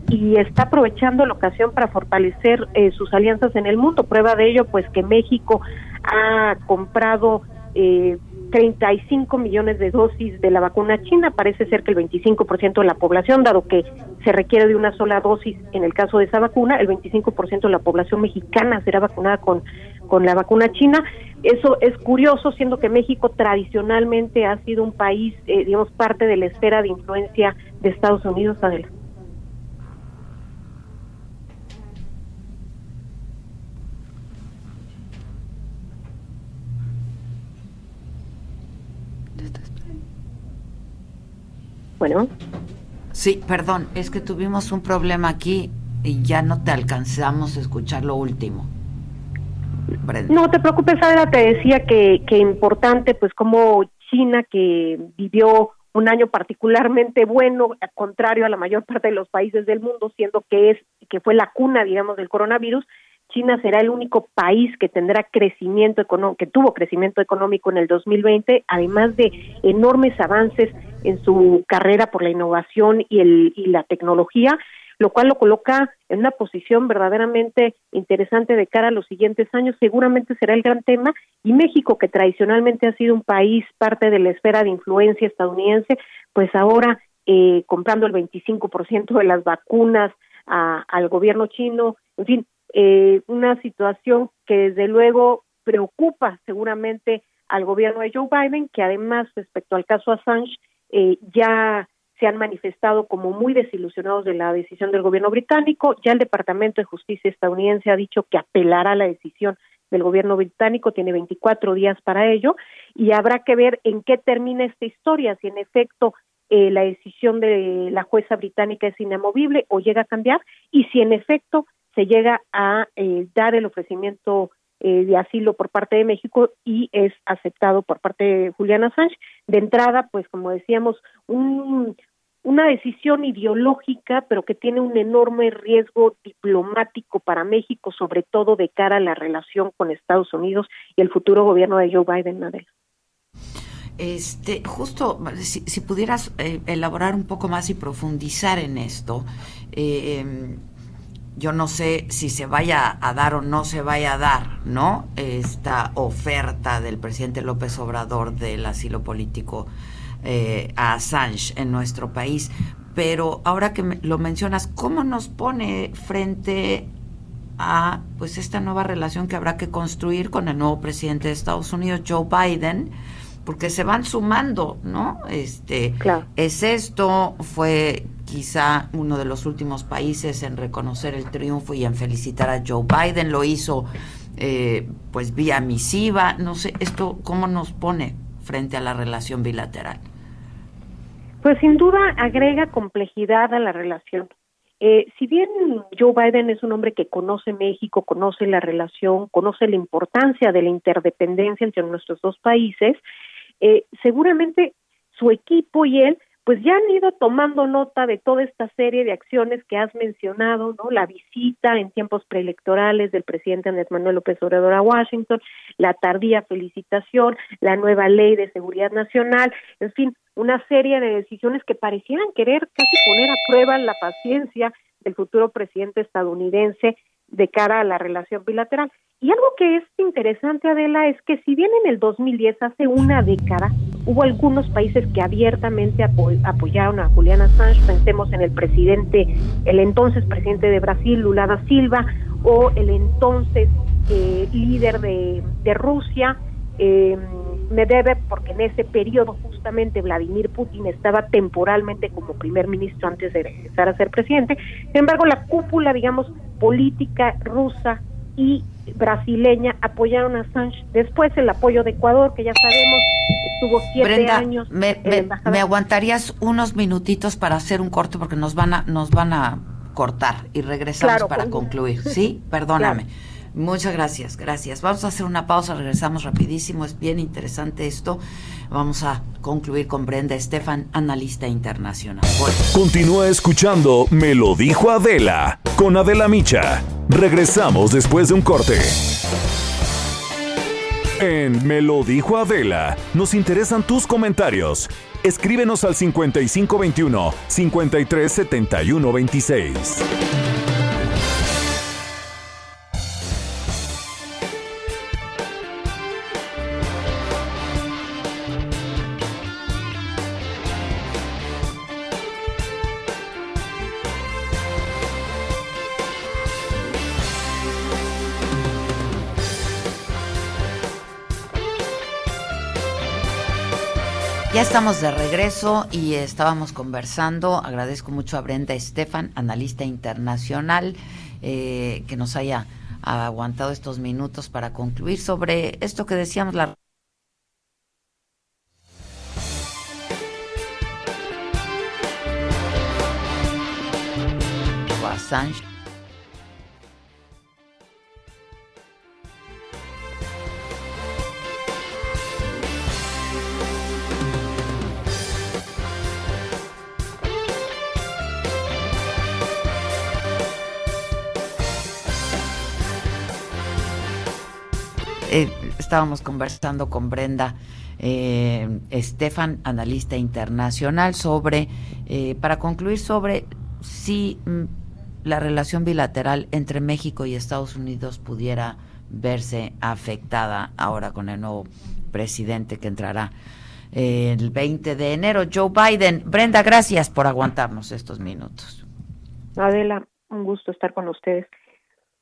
y está aprovechando la ocasión para fortalecer eh, sus alianzas en el mundo. Prueba de ello, pues que México ha comprado eh, 35 millones de dosis de la vacuna china. Parece ser que el 25% de la población, dado que se requiere de una sola dosis en el caso de esa vacuna, el 25% de la población mexicana será vacunada con, con la vacuna china. Eso es curioso, siendo que México tradicionalmente ha sido un país, eh, digamos, parte de la esfera de influencia de Estados Unidos. Adela. Bueno. Sí, perdón, es que tuvimos un problema aquí y ya no te alcanzamos a escuchar lo último. Brenda. No te preocupes, Adela, te decía que, que importante, pues como China, que vivió un año particularmente bueno, al contrario a la mayor parte de los países del mundo, siendo que es que fue la cuna, digamos, del coronavirus, China será el único país que tendrá crecimiento económico, que tuvo crecimiento económico en el 2020, además de enormes avances en su carrera por la innovación y, el, y la tecnología, lo cual lo coloca en una posición verdaderamente interesante de cara a los siguientes años. Seguramente será el gran tema. Y México, que tradicionalmente ha sido un país parte de la esfera de influencia estadounidense, pues ahora eh, comprando el 25% de las vacunas a, al gobierno chino, en fin, eh, una situación que desde luego preocupa seguramente al gobierno de Joe Biden, que además respecto al caso Assange eh, ya se han manifestado como muy desilusionados de la decisión del gobierno británico. Ya el Departamento de Justicia estadounidense ha dicho que apelará a la decisión del gobierno británico, tiene 24 días para ello, y habrá que ver en qué termina esta historia, si en efecto eh, la decisión de la jueza británica es inamovible o llega a cambiar, y si en efecto se llega a eh, dar el ofrecimiento eh, de asilo por parte de México y es aceptado por parte de Julian Assange. De entrada, pues como decíamos, un, una decisión ideológica, pero que tiene un enorme riesgo diplomático para México, sobre todo de cara a la relación con Estados Unidos y el futuro gobierno de Joe Biden, Adela. Este, justo, si, pudieras eh, elaborar un poco más y profundizar en esto, eh, yo no sé si se vaya a dar o no se vaya a dar, ¿no? Esta oferta del presidente López Obrador del asilo político eh, a Assange en nuestro país. Pero ahora que lo mencionas, ¿cómo nos pone frente a pues esta nueva relación que habrá que construir con el nuevo presidente de Estados Unidos, Joe Biden? Porque se van sumando, ¿no? Este, claro. es esto, fue quizá uno de los últimos países en reconocer el triunfo y en felicitar a Joe Biden, lo hizo eh, pues vía misiva, no sé, esto cómo nos pone frente a la relación bilateral. Pues sin duda agrega complejidad a la relación. Eh, si bien Joe Biden es un hombre que conoce México, conoce la relación, conoce la importancia de la interdependencia entre nuestros dos países, eh, seguramente su equipo y él pues ya han ido tomando nota de toda esta serie de acciones que has mencionado, ¿no? La visita en tiempos preelectorales del presidente Andrés Manuel López Obrador a Washington, la tardía felicitación, la nueva ley de seguridad nacional, en fin, una serie de decisiones que parecieran querer casi poner a prueba la paciencia del futuro presidente estadounidense de cara a la relación bilateral. Y algo que es interesante, Adela, es que si bien en el 2010, hace una década, hubo algunos países que abiertamente apo apoyaron a Julian Assange, pensemos en el presidente, el entonces presidente de Brasil, Lula da Silva, o el entonces eh, líder de, de Rusia, eh, Medvedev, porque en ese periodo justamente Vladimir Putin estaba temporalmente como primer ministro antes de regresar a ser presidente. Sin embargo, la cúpula, digamos, política rusa y brasileña apoyaron a Assange. Después el apoyo de Ecuador, que ya sabemos, estuvo siete Brenda, años. me, me- aguantarías unos minutitos para hacer un corte porque nos van a, nos van a cortar y regresamos Claro, para con- concluir. ¿Sí? Perdóname. Muchas gracias, gracias. Vamos a hacer una pausa, regresamos rapidísimo. Es bien interesante esto. Vamos a concluir con Brenda Estefan, analista internacional. Continúa escuchando Me lo dijo Adela con Adela Micha. Regresamos después de un corte. En Me lo dijo Adela, nos interesan tus comentarios. Escríbenos al 5521 537126. Estamos de regreso y estábamos conversando. Agradezco mucho a Brenda Estefan, analista internacional, eh, que nos haya aguantado estos minutos para concluir sobre esto que decíamos, la Assange. Eh, estábamos conversando con Brenda eh, Estefan, analista internacional, sobre, eh, para concluir sobre si mm, la relación bilateral entre México y Estados Unidos pudiera verse afectada ahora con el nuevo presidente que entrará eh, el 20 de enero, Joe Biden. Brenda, gracias por aguantarnos estos minutos. Adela, un gusto estar con ustedes.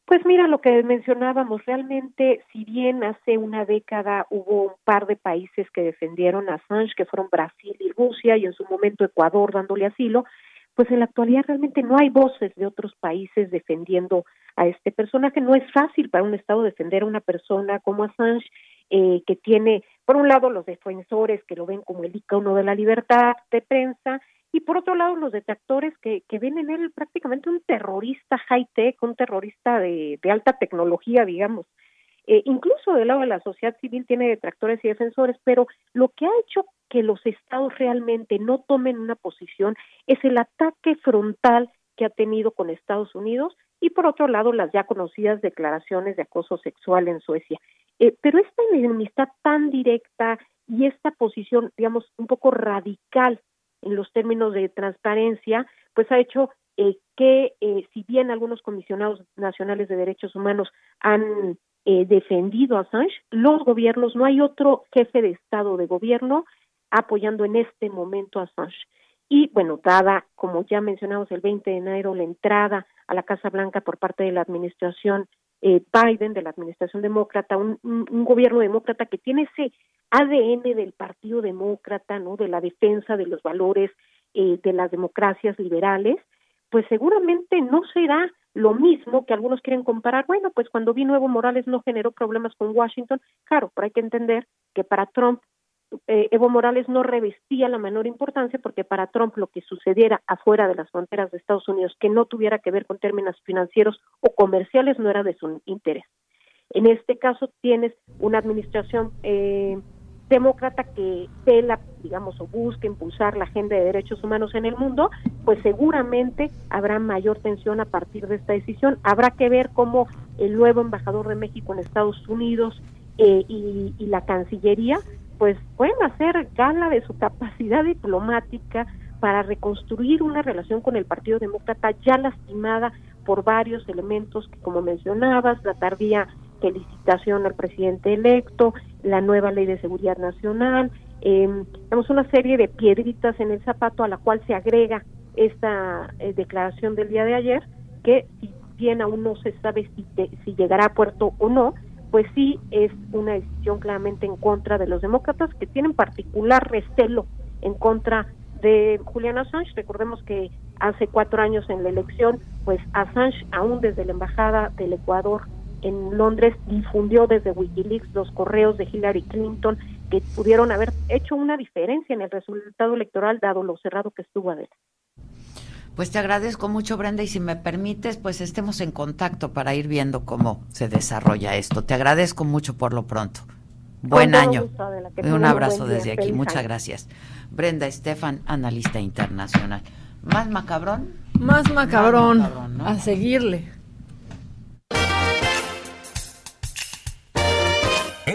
Pues mira, lo que mencionábamos, realmente, si bien hace una década hubo un par de países que defendieron a Assange, que fueron Brasil y Rusia, y en su momento Ecuador dándole asilo, pues en la actualidad realmente no hay voces de otros países defendiendo a este personaje. No es fácil para un Estado defender a una persona como Assange, eh, que tiene, por un lado, los defensores que lo ven como el icono de la libertad de prensa, y por otro lado los detractores que, que ven en él prácticamente un terrorista high-tech, un terrorista de, de alta tecnología, digamos. Eh, incluso del lado de la sociedad civil tiene detractores y defensores, pero lo que ha hecho que los estados realmente no tomen una posición es el ataque frontal que ha tenido con Estados Unidos y por otro lado las ya conocidas declaraciones de acoso sexual en Suecia. Eh, pero esta enemistad tan directa y esta posición, digamos, un poco radical en los términos de transparencia, pues ha hecho eh, que eh, si bien algunos comisionados nacionales de derechos humanos han eh, defendido a Assange, los gobiernos, no hay otro jefe de Estado de gobierno apoyando en este momento a Assange. Y bueno, dada, como ya mencionamos, el 20 de enero, la entrada a la Casa Blanca por parte de la administración eh, Biden, de la administración demócrata, un, gobierno demócrata que tiene ese ADN del Partido Demócrata, ¿no? De la defensa de los valores eh, de las democracias liberales, pues seguramente no será lo mismo que algunos quieren comparar. Bueno, pues cuando vino Evo Morales no generó problemas con Washington. Claro, pero hay que entender que para Trump eh, Evo Morales no revestía la menor importancia porque para Trump lo que sucediera afuera de las fronteras de Estados Unidos que no tuviera que ver con términos financieros o comerciales no era de su interés. En este caso tienes una administración eh, demócrata que vela, digamos, o busca impulsar la agenda de derechos humanos en el mundo, pues seguramente habrá mayor tensión a partir de esta decisión. Habrá que ver cómo el nuevo embajador de México en Estados Unidos eh, y, y la Cancillería pues pueden hacer gala de su capacidad diplomática para reconstruir una relación con el Partido Demócrata ya lastimada por varios elementos que, como mencionabas, la tardía felicitación al presidente electo, la nueva ley de seguridad nacional, eh, tenemos una serie de piedritas en el zapato a la cual se agrega esta eh, declaración del día de ayer, que si bien aún no se sabe si, te, si llegará a puerto o no, pues sí es una decisión claramente en contra de los demócratas que tienen particular recelo en contra de Julian Assange. Recordemos que hace cuatro años en la elección, pues Assange, aún desde la Embajada del Ecuador en Londres, difundió desde Wikileaks los correos de Hillary Clinton que pudieron haber hecho una diferencia en el resultado electoral, dado lo cerrado que estuvo Adela. Pues te agradezco mucho, Brenda, y si me permites, pues estemos en contacto para ir viendo cómo se desarrolla esto. Te agradezco mucho por lo pronto. Buen año. gusto, Adela, un abrazo día. desde aquí. Feliz Muchas año. gracias. Brenda Estefan, analista internacional. ¿Más macabrón? Más macabrón. Más macabrón, ¿no? A seguirle.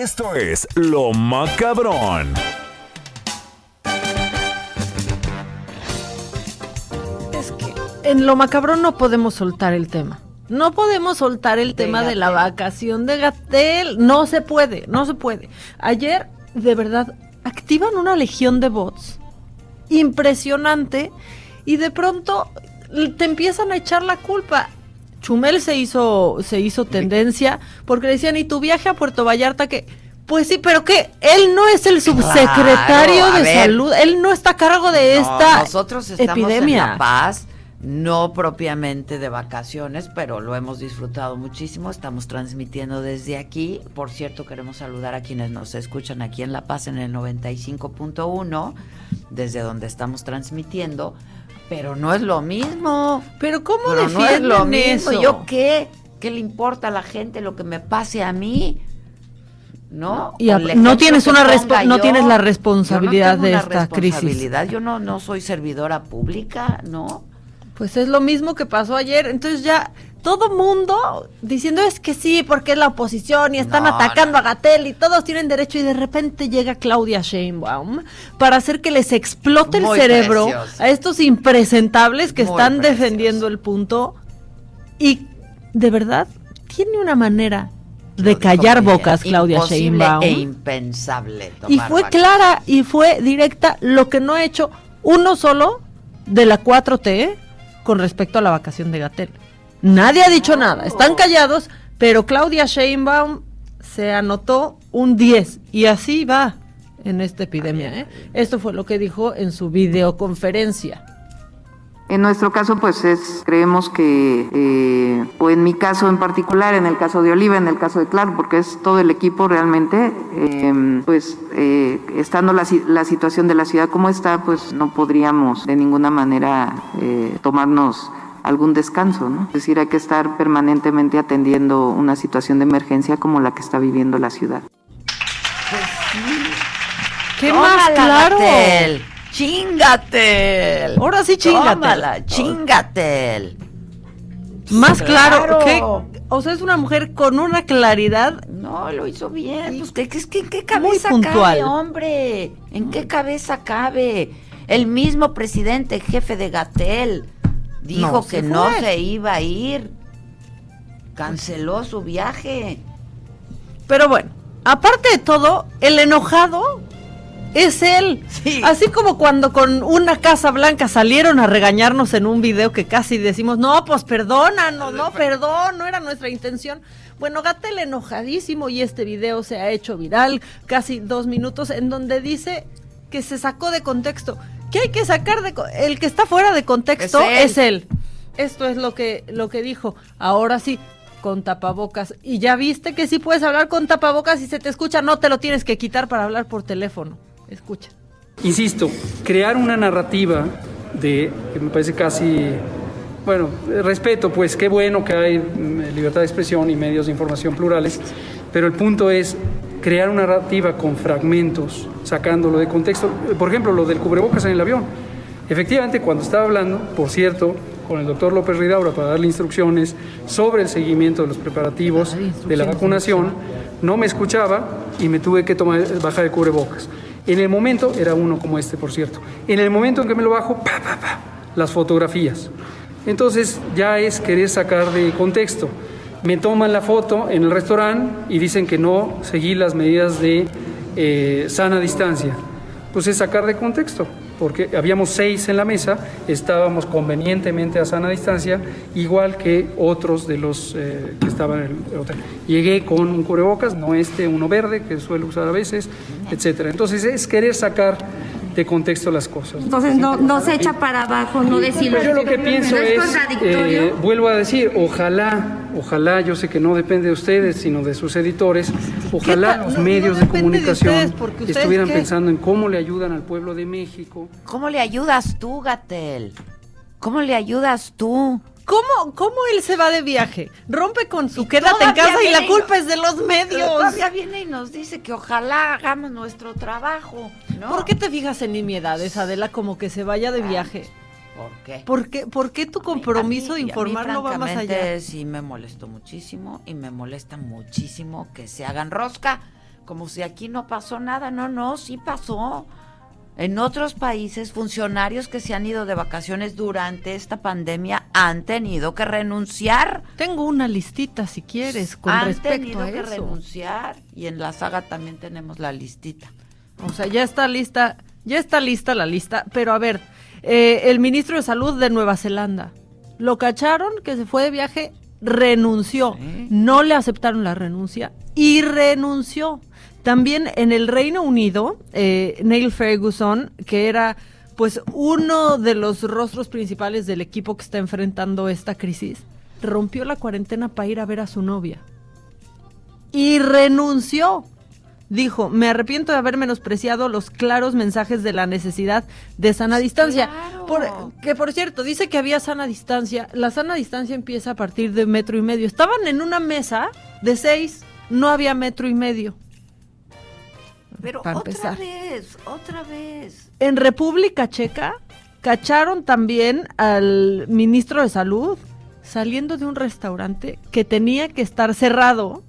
Esto es Lo Macabrón. Es que en lo macabrón no podemos soltar el tema. No podemos soltar el tema de la vacación de Gatel. No se puede, no se puede. Ayer, de verdad, activan una legión de bots impresionante y de pronto te empiezan a echar la culpa. Chumel se hizo, se hizo tendencia porque le decían, ¿y tu viaje a Puerto Vallarta que Pues sí, pero que él no es el subsecretario Claro, de ver. salud, él no está a cargo de No, esta nosotros estamos epidemia. en La Paz, no propiamente de vacaciones, pero lo hemos disfrutado muchísimo. Estamos transmitiendo desde aquí. Por cierto, queremos saludar a quienes nos escuchan aquí en La Paz en el 95.1, desde donde estamos transmitiendo. Pero no es lo mismo. Pero ¿cómo Pero no es lo mismo. eso? ¿Yo qué? ¿Qué le importa a la gente lo que me pase a mí? ¿No? Y a- no tienes una respo- no yo. tienes la Yo no responsabilidad tengo de esta crisis. responsabilidad. Yo no, no soy servidora pública, ¿no? Pues es lo mismo que pasó ayer. Entonces ya todo mundo diciendo es que sí, porque es la oposición y están No, atacando a Gatel y todos tienen derecho y de repente llega Claudia Sheinbaum para hacer que les explote el cerebro a estos impresentables que Muy están defendiendo el punto y de verdad tiene una manera de callar bocas Claudia imposible Sheinbaum. e impensable. Y fue clara y fue directa lo que no ha hecho uno solo de la 4T con respecto a la vacación de Gatel. Nadie ha dicho nada, están callados, pero Claudia Sheinbaum se anotó un 10 y así va en esta epidemia. ¿eh? Esto fue lo que dijo en su videoconferencia. En nuestro caso, pues es, creemos que, eh, o en mi caso en particular, en el caso de Oliva, en el caso de Clark, porque es todo el equipo realmente, eh, pues eh, estando la, la situación de la ciudad como está, pues no podríamos de ninguna manera eh, tomarnos algún descanso, ¿no? Es decir, hay que estar permanentemente atendiendo una situación de emergencia como la que está viviendo la ciudad. ¿Qué Tómala, más claro? Gatel. Chingatel. Ahora sí, chingatel. Tómala, chingatel. Más claro, Claro. que, o sea, es una mujer con una claridad. No, lo hizo bien. Pues, ¿qué- ¿en cabeza puntual. cabe, hombre? ¿En qué cabeza cabe? El mismo presidente, jefe de Gatel, dijo No, que se no se iba a ir. Canceló su viaje. Pero bueno, aparte de todo, el enojado es él. Así como cuando con una Casa Blanca salieron a regañarnos en un video que casi decimos, no, pues perdónanos, no, perdón, no era nuestra intención. Bueno, Gatel enojadísimo y este video se ha hecho viral, casi dos minutos, en donde dice que se sacó de contexto. Que hay que sacar de... El que está fuera de contexto Es es él. Esto es lo que, lo que dijo. Ahora sí, con tapabocas. Y ya viste que sí puedes hablar con tapabocas y se te escucha, no te lo tienes que quitar para hablar por teléfono. Escucha. Insisto, crear una narrativa de, que me parece casi, bueno, respeto, pues qué bueno que hay mm, libertad de expresión y medios de información plurales, pero el punto es crear una narrativa con fragmentos, sacándolo de contexto. Por ejemplo, lo del cubrebocas en el avión. Efectivamente, cuando estaba hablando, por cierto, con el doctor López Ridaura para darle instrucciones sobre el seguimiento de los preparativos de la vacunación, no me escuchaba y me tuve que tomar, bajar el cubrebocas. En el momento, era uno como este, por cierto, en el momento en que me lo bajo, pa, pa, pa, las fotografías. Entonces ya es querer sacar de contexto. Me toman la foto en el restaurante y dicen que no seguí las medidas de eh, sana distancia. Pues es sacar de contexto. porque habíamos seis en la mesa, estábamos convenientemente a sana distancia, igual que otros de los eh, que estaban en el hotel. Llegué con un cubrebocas, no este, uno verde, que suelo usar a veces, etcétera. Entonces es querer sacar de contexto las cosas. Entonces no, no se echa para abajo, no decir... Pues yo lo que pienso ¿No es eh, vuelvo a decir, ojalá, ojalá, yo sé que no depende de ustedes, sino de sus editores, ojalá los No- medios de comunicación ustedes, porque ustedes estuvieran qué? pensando en cómo le ayudan al pueblo de México. ¿Cómo le ayudas tú, Gatel? ¿Cómo le ayudas tú? ¿Cómo, ¿Cómo él se va de viaje? Rompe con su quédate en casa y la culpa y- es de los medios. Todavía viene y nos dice que ojalá hagamos nuestro trabajo. ¿no? ¿Por qué te fijas en nimiedades, Adela, como que se vaya de viaje? ¿Por qué? ¿Por qué, por qué tu compromiso mí- de mí, informar no va más allá? Sí, me molestó muchísimo y me molesta muchísimo que se hagan rosca, como si aquí no pasó nada. No, no, sí pasó. En otros países, funcionarios que se han ido de vacaciones durante esta pandemia han tenido que renunciar. Tengo una listita, si quieres, con han respecto tenido a que eso. renunciar y en la saga también tenemos la listita. O sea, ya está lista, ya está lista la lista. Pero a ver, eh, el ministro de Salud de Nueva Zelanda, lo cacharon que se fue de viaje, renunció. No le aceptaron la renuncia y renunció. También en el Reino Unido, eh, Neil Ferguson, que era pues uno de los rostros principales del equipo que está enfrentando esta crisis, rompió la cuarentena para ir a ver a su novia. Y renunció. Dijo, me arrepiento de haber menospreciado los claros mensajes de la necesidad de sana distancia. Por- que por cierto, dice que había sana distancia. La sana distancia empieza a partir de metro y medio. Estaban en una mesa de seis, no había metro y medio. Pero Para otra empezar. vez, otra vez. En República Checa cacharon también al ministro de Salud saliendo de un restaurante que tenía que estar cerrado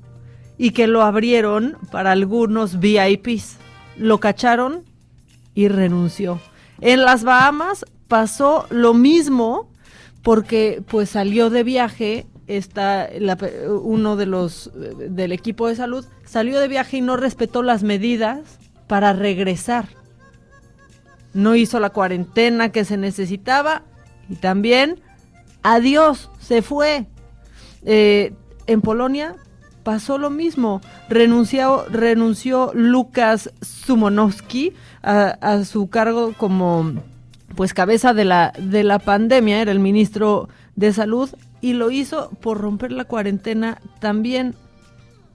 y que lo abrieron para algunos VIPs. Lo cacharon y renunció. En las Bahamas pasó lo mismo porque pues salió de viaje está la uno de los del equipo de salud salió de viaje y no respetó las medidas para regresar. No hizo la cuarentena que se necesitaba y también adiós, se fue. Eh, en Polonia pasó lo mismo. Renunció, renunció Lucas Sumonowski a, a su cargo como pues cabeza de la, de la pandemia, era el ministro de salud, y lo hizo por romper la cuarentena también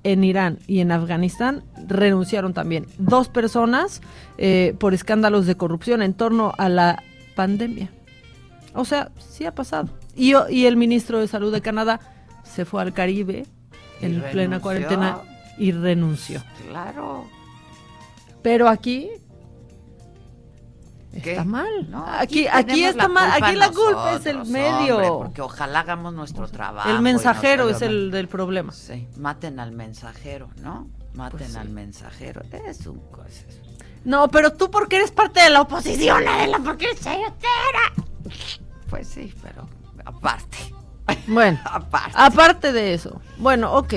en Irán y en Afganistán renunciaron también dos personas eh, por escándalos de corrupción en torno a la pandemia. O sea, sí ha pasado. Y, y el ministro de Salud de Canadá se fue al Caribe Y en plena cuarentena y renunció. Claro. Pero aquí ¿Qué? está mal. No, aquí, aquí está mal. Aquí la culpa es el medio. hombre, porque ojalá hagamos nuestro trabajo. el mensajero nos es el del problema. Sí, maten al mensajero, ¿no? Maten Pues sí. al mensajero. Es un cosa. No, pero tú porque eres parte de la oposición, Adela, porque eres chayotera. Pues sí, pero aparte. Bueno, aparte. aparte de eso. Bueno, ok.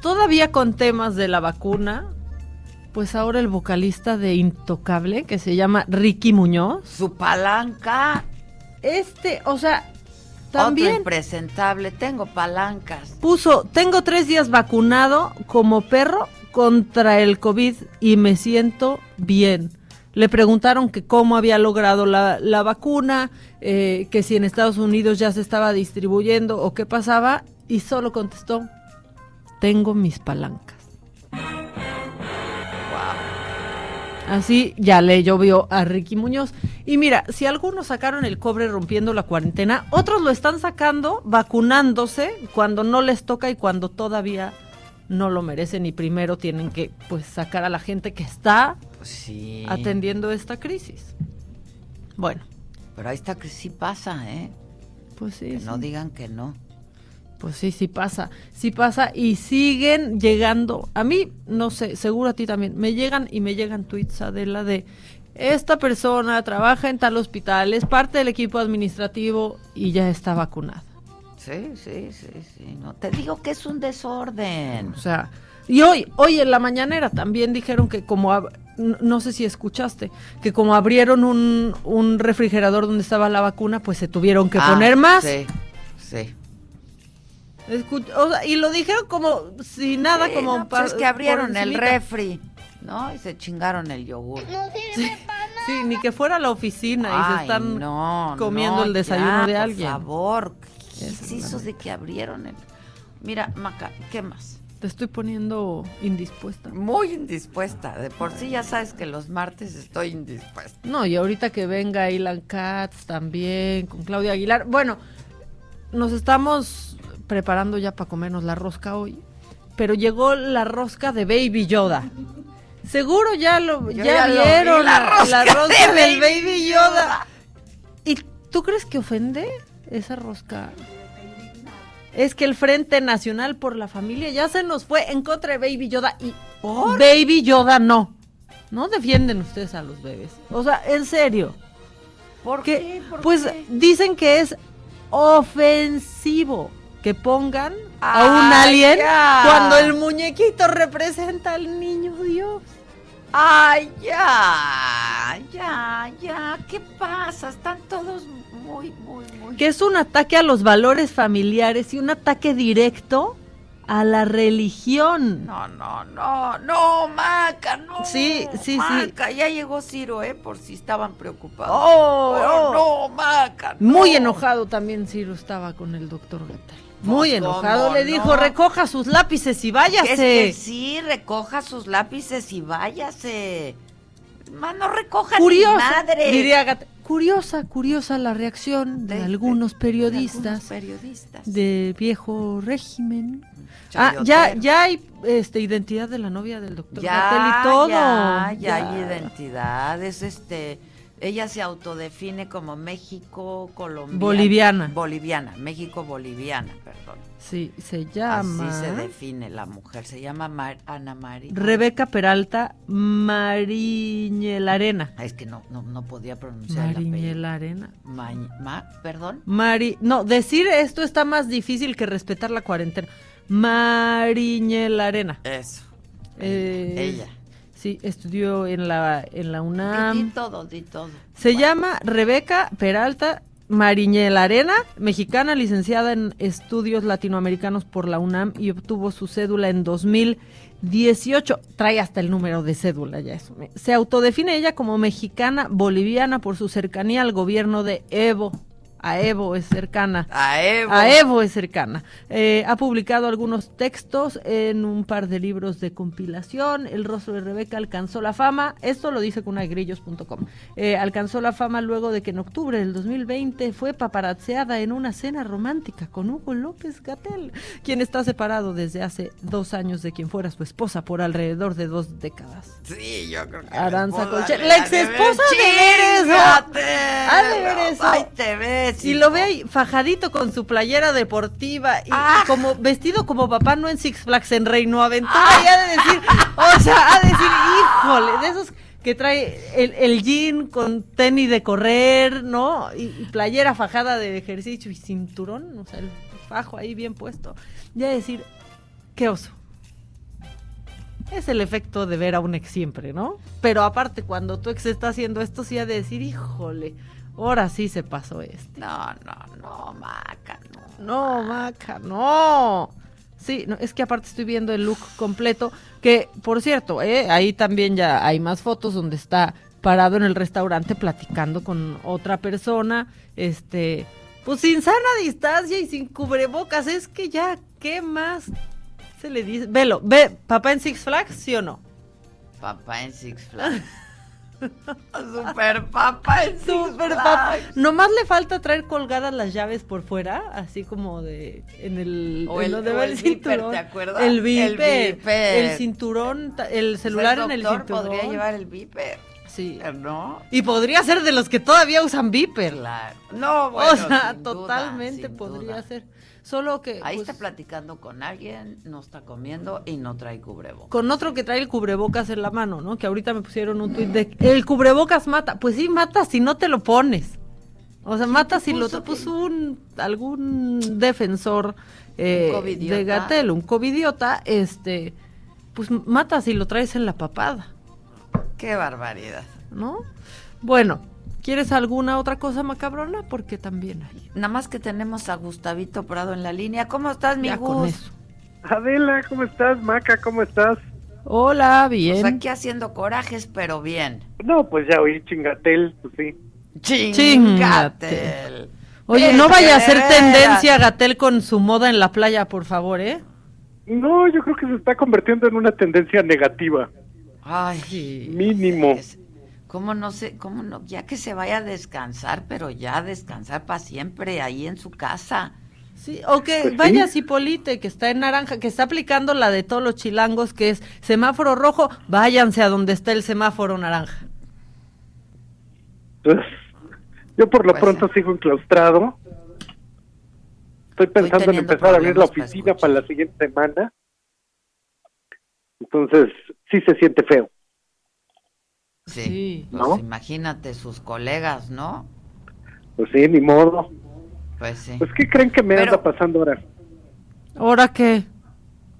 Todavía con temas de la vacuna, pues ahora el vocalista de Intocable, que se llama Ricky Muñoz. Su palanca. Este, o sea, Otro también impresentable. Tengo palancas. puso, tengo tres días vacunado como perro contra el COVID y me siento bien. Le preguntaron que cómo había logrado la, la vacuna, eh, que si en Estados Unidos ya se estaba distribuyendo o qué pasaba, y solo contestó, tengo mis palancas. Así ya le llovió a Ricky Muñoz. Y mira, si algunos sacaron el cobre rompiendo la cuarentena, otros lo están sacando vacunándose cuando no les toca y cuando todavía no lo merecen y primero tienen que pues sacar a la gente que está Sí. atendiendo esta crisis. Bueno, Pero ahí está que sí pasa, ¿eh? pues sí. Que sí. no digan que no. Pues sí, sí pasa, sí pasa y siguen llegando. A mí, no sé, seguro a ti también, me llegan y me llegan tweets, Adela, de esta persona trabaja en tal hospital, es parte del equipo administrativo y ya está vacunada. Sí, sí, sí, sí. No, te digo que es un desorden. O sea, y hoy, hoy en la mañanera también dijeron que como, no sé si escuchaste, que como abrieron un, un refrigerador donde estaba la vacuna, pues se tuvieron que Ah, poner más. Sí, sí. Escu- o sea, y lo dijeron como si nada, Sí, como no, pues es que abrieron por el refri, ¿no? Y se chingaron el yogur. Sí, ni que fuera a la oficina y se están no, comiendo no, el desayuno ya, de por alguien. favor, ¿qué es eso de que abrieron el...? Mira, Maca, ¿qué más? Te estoy poniendo indispuesta. Muy indispuesta. De por sí ya sabes que los martes estoy indispuesta. No, y ahorita que venga Ilan Katz también, con Claudia Aguilar. Bueno, nos estamos preparando ya para comernos la rosca hoy, pero llegó la rosca de Baby Yoda. Seguro ya lo ya, ya lo vi, vieron la la, rosca la rosca de del Baby Baby Yoda. ¿Y tú crees que ofende esa rosca? Es que el Frente Nacional por la Familia ya se nos fue en contra de Baby Yoda y Baby Yoda no. No defienden ustedes a los bebés. O sea, en serio. ¿Por qué? ¿Por pues qué? dicen que es ofensivo que pongan a un Ay, alien ya. cuando el muñequito representa al niño Dios. Ay, ya, ya, ya. ¿Qué pasa? Están todos muy, muy, muy... Que es un ataque a los valores familiares y un ataque directo a la religión. No, no, no, no, Maca, no. Sí, sí, sí. Maca, ya llegó Ciro, ¿eh? Por si estaban preocupados. Oh, Oh, oh. no, Maca. no. Muy enojado también Ciro estaba con el doctor Gatel. Muy Pues, enojado. ¿cómo Le no? dijo, recoja sus lápices y váyase. Es que sí, recoja sus lápices y váyase. Más no recoja curiosa, madre. diría. Curiosa, curiosa la reacción de, De- algunos de periodistas algunos periodistas. de viejo régimen. Ah, ya, ya hay este identidad de la novia del doctor Ya, y todo. ya, ya hay Ya. identidad. Es este. Ella se autodefine como México colombiana. Boliviana. Boliviana, México boliviana, perdón. Sí, se llama Así se define la mujer. Se llama Mar- Ana María. Rebeca Peralta Mariñelarena. Es que no, no, no podía pronunciar. Mariñelarena. Ma, ma- perdón. Mari, no, decir esto está más difícil que respetar la cuarentena. Mariñelarena. Eso. Eh, Ella. Sí, estudió en la en la UNAM. di todo, di todo. Se llama Rebeca Peralta Mariñel Arena, mexicana, licenciada en estudios latinoamericanos por la UNAM y obtuvo su cédula en 2018. Trae hasta el número de cédula ya eso. Se autodefine ella como mexicana boliviana por su cercanía al gobierno de Evo. A Evo es cercana. A Evo. A Evo es cercana. Eh, ha publicado algunos textos en un par de libros de compilación. El rostro de Rebeca alcanzó la fama. Esto lo dice cunagrillos.com. Eh, alcanzó la fama luego de que en octubre del 2020 fue paparazzeada en una cena romántica con Hugo López Gatel, quien está separado desde hace dos años de quien fuera su esposa por alrededor de dos décadas. Sí, yo creo que. Aranza esposa Colche- de la ex esposa de. Ha ver eso. Ay, te ves. Y lo ve ahí fajadito con su playera deportiva y, y como vestido como papá no en Six Flags en Reino Aventura y ha de decir, o sea, ha de decir, híjole, de esos que trae el, el jean con tenis de correr, ¿no? Y, y playera fajada de ejercicio y cinturón, o sea, el fajo ahí bien puesto. Y ha de decir, qué oso. Es el efecto de ver a un ex siempre, ¿no? Pero aparte, cuando tu ex está haciendo esto, sí ha de decir, híjole, ahora sí se pasó este. No, no, no, Maca, no. No, Maca, no. Sí, no, es que aparte estoy viendo el look completo, que por cierto, ¿eh? ahí también ya hay más fotos donde está parado en el restaurante platicando con otra persona, este, pues sin sana distancia y sin cubrebocas, es que ya, ¿qué más se le dice? Velo, ve, papá en Six Flags, ¿sí o no? Papá en Six Flags. Super Six Super papá. Nomás le falta traer colgadas las llaves por fuera, así como de en el O en el- donde o va el el viper, cinturón. ¿te acuerdas? El viper, el cinturón, el celular en el cinturón. podría llevar el viper. Sí. ¿No? Y podría ser de los que todavía usan viper. Claro. No, bueno, o sea, duda, totalmente podría duda. ser. Solo que Ahí pues, está platicando con alguien, no está comiendo y no trae cubrebocas. con otro que trae el cubrebocas en la mano, ¿no? Que ahorita me pusieron un tuit de el cubrebocas mata. Pues sí mata si no te lo pones. O sea, matas y lo pues un algún defensor eh, Un de Gatel, un covidiota, este, pues matas y lo traes en la papada, Qué barbaridad. ¿no? Bueno, ¿quieres alguna otra cosa macabrona? Porque también hay. Nada más que tenemos a Gustavito Prado en la línea. ¿Cómo estás, mi Ya con Gus? eso. Adela, ¿cómo estás? Maca, ¿cómo estás? Hola, bien. Pues aquí haciendo corajes, pero bien. No, pues ya oí chingatel, pues sí. Chingatel. Oye, no vaya a ser tendencia Gatel con su moda en la playa, por favor, ¿eh? No, yo creo que se está convirtiendo en una tendencia negativa. Ay, Mínimo. ¿Cómo no sé? ¿Cómo no? Ya que se vaya a descansar, pero ya a descansar para siempre ahí en su casa. Sí, o que Pues sí. vaya Cipolite, que está en naranja, que está aplicando la de todos los chilangos, que es semáforo rojo, váyanse a donde está el semáforo naranja. Pues, yo por lo Pues pronto sigo enclaustrado. Estoy pensando en empezar a abrir la problemas para oficina para, la siguiente semana. Entonces, sí se siente feo. Sí. Pues ¿No? imagínate sus colegas, ¿no? Pues sí, ni modo. Pues sí. Pues, ¿qué creen que me anda pasando ahora? ¿Ahora qué?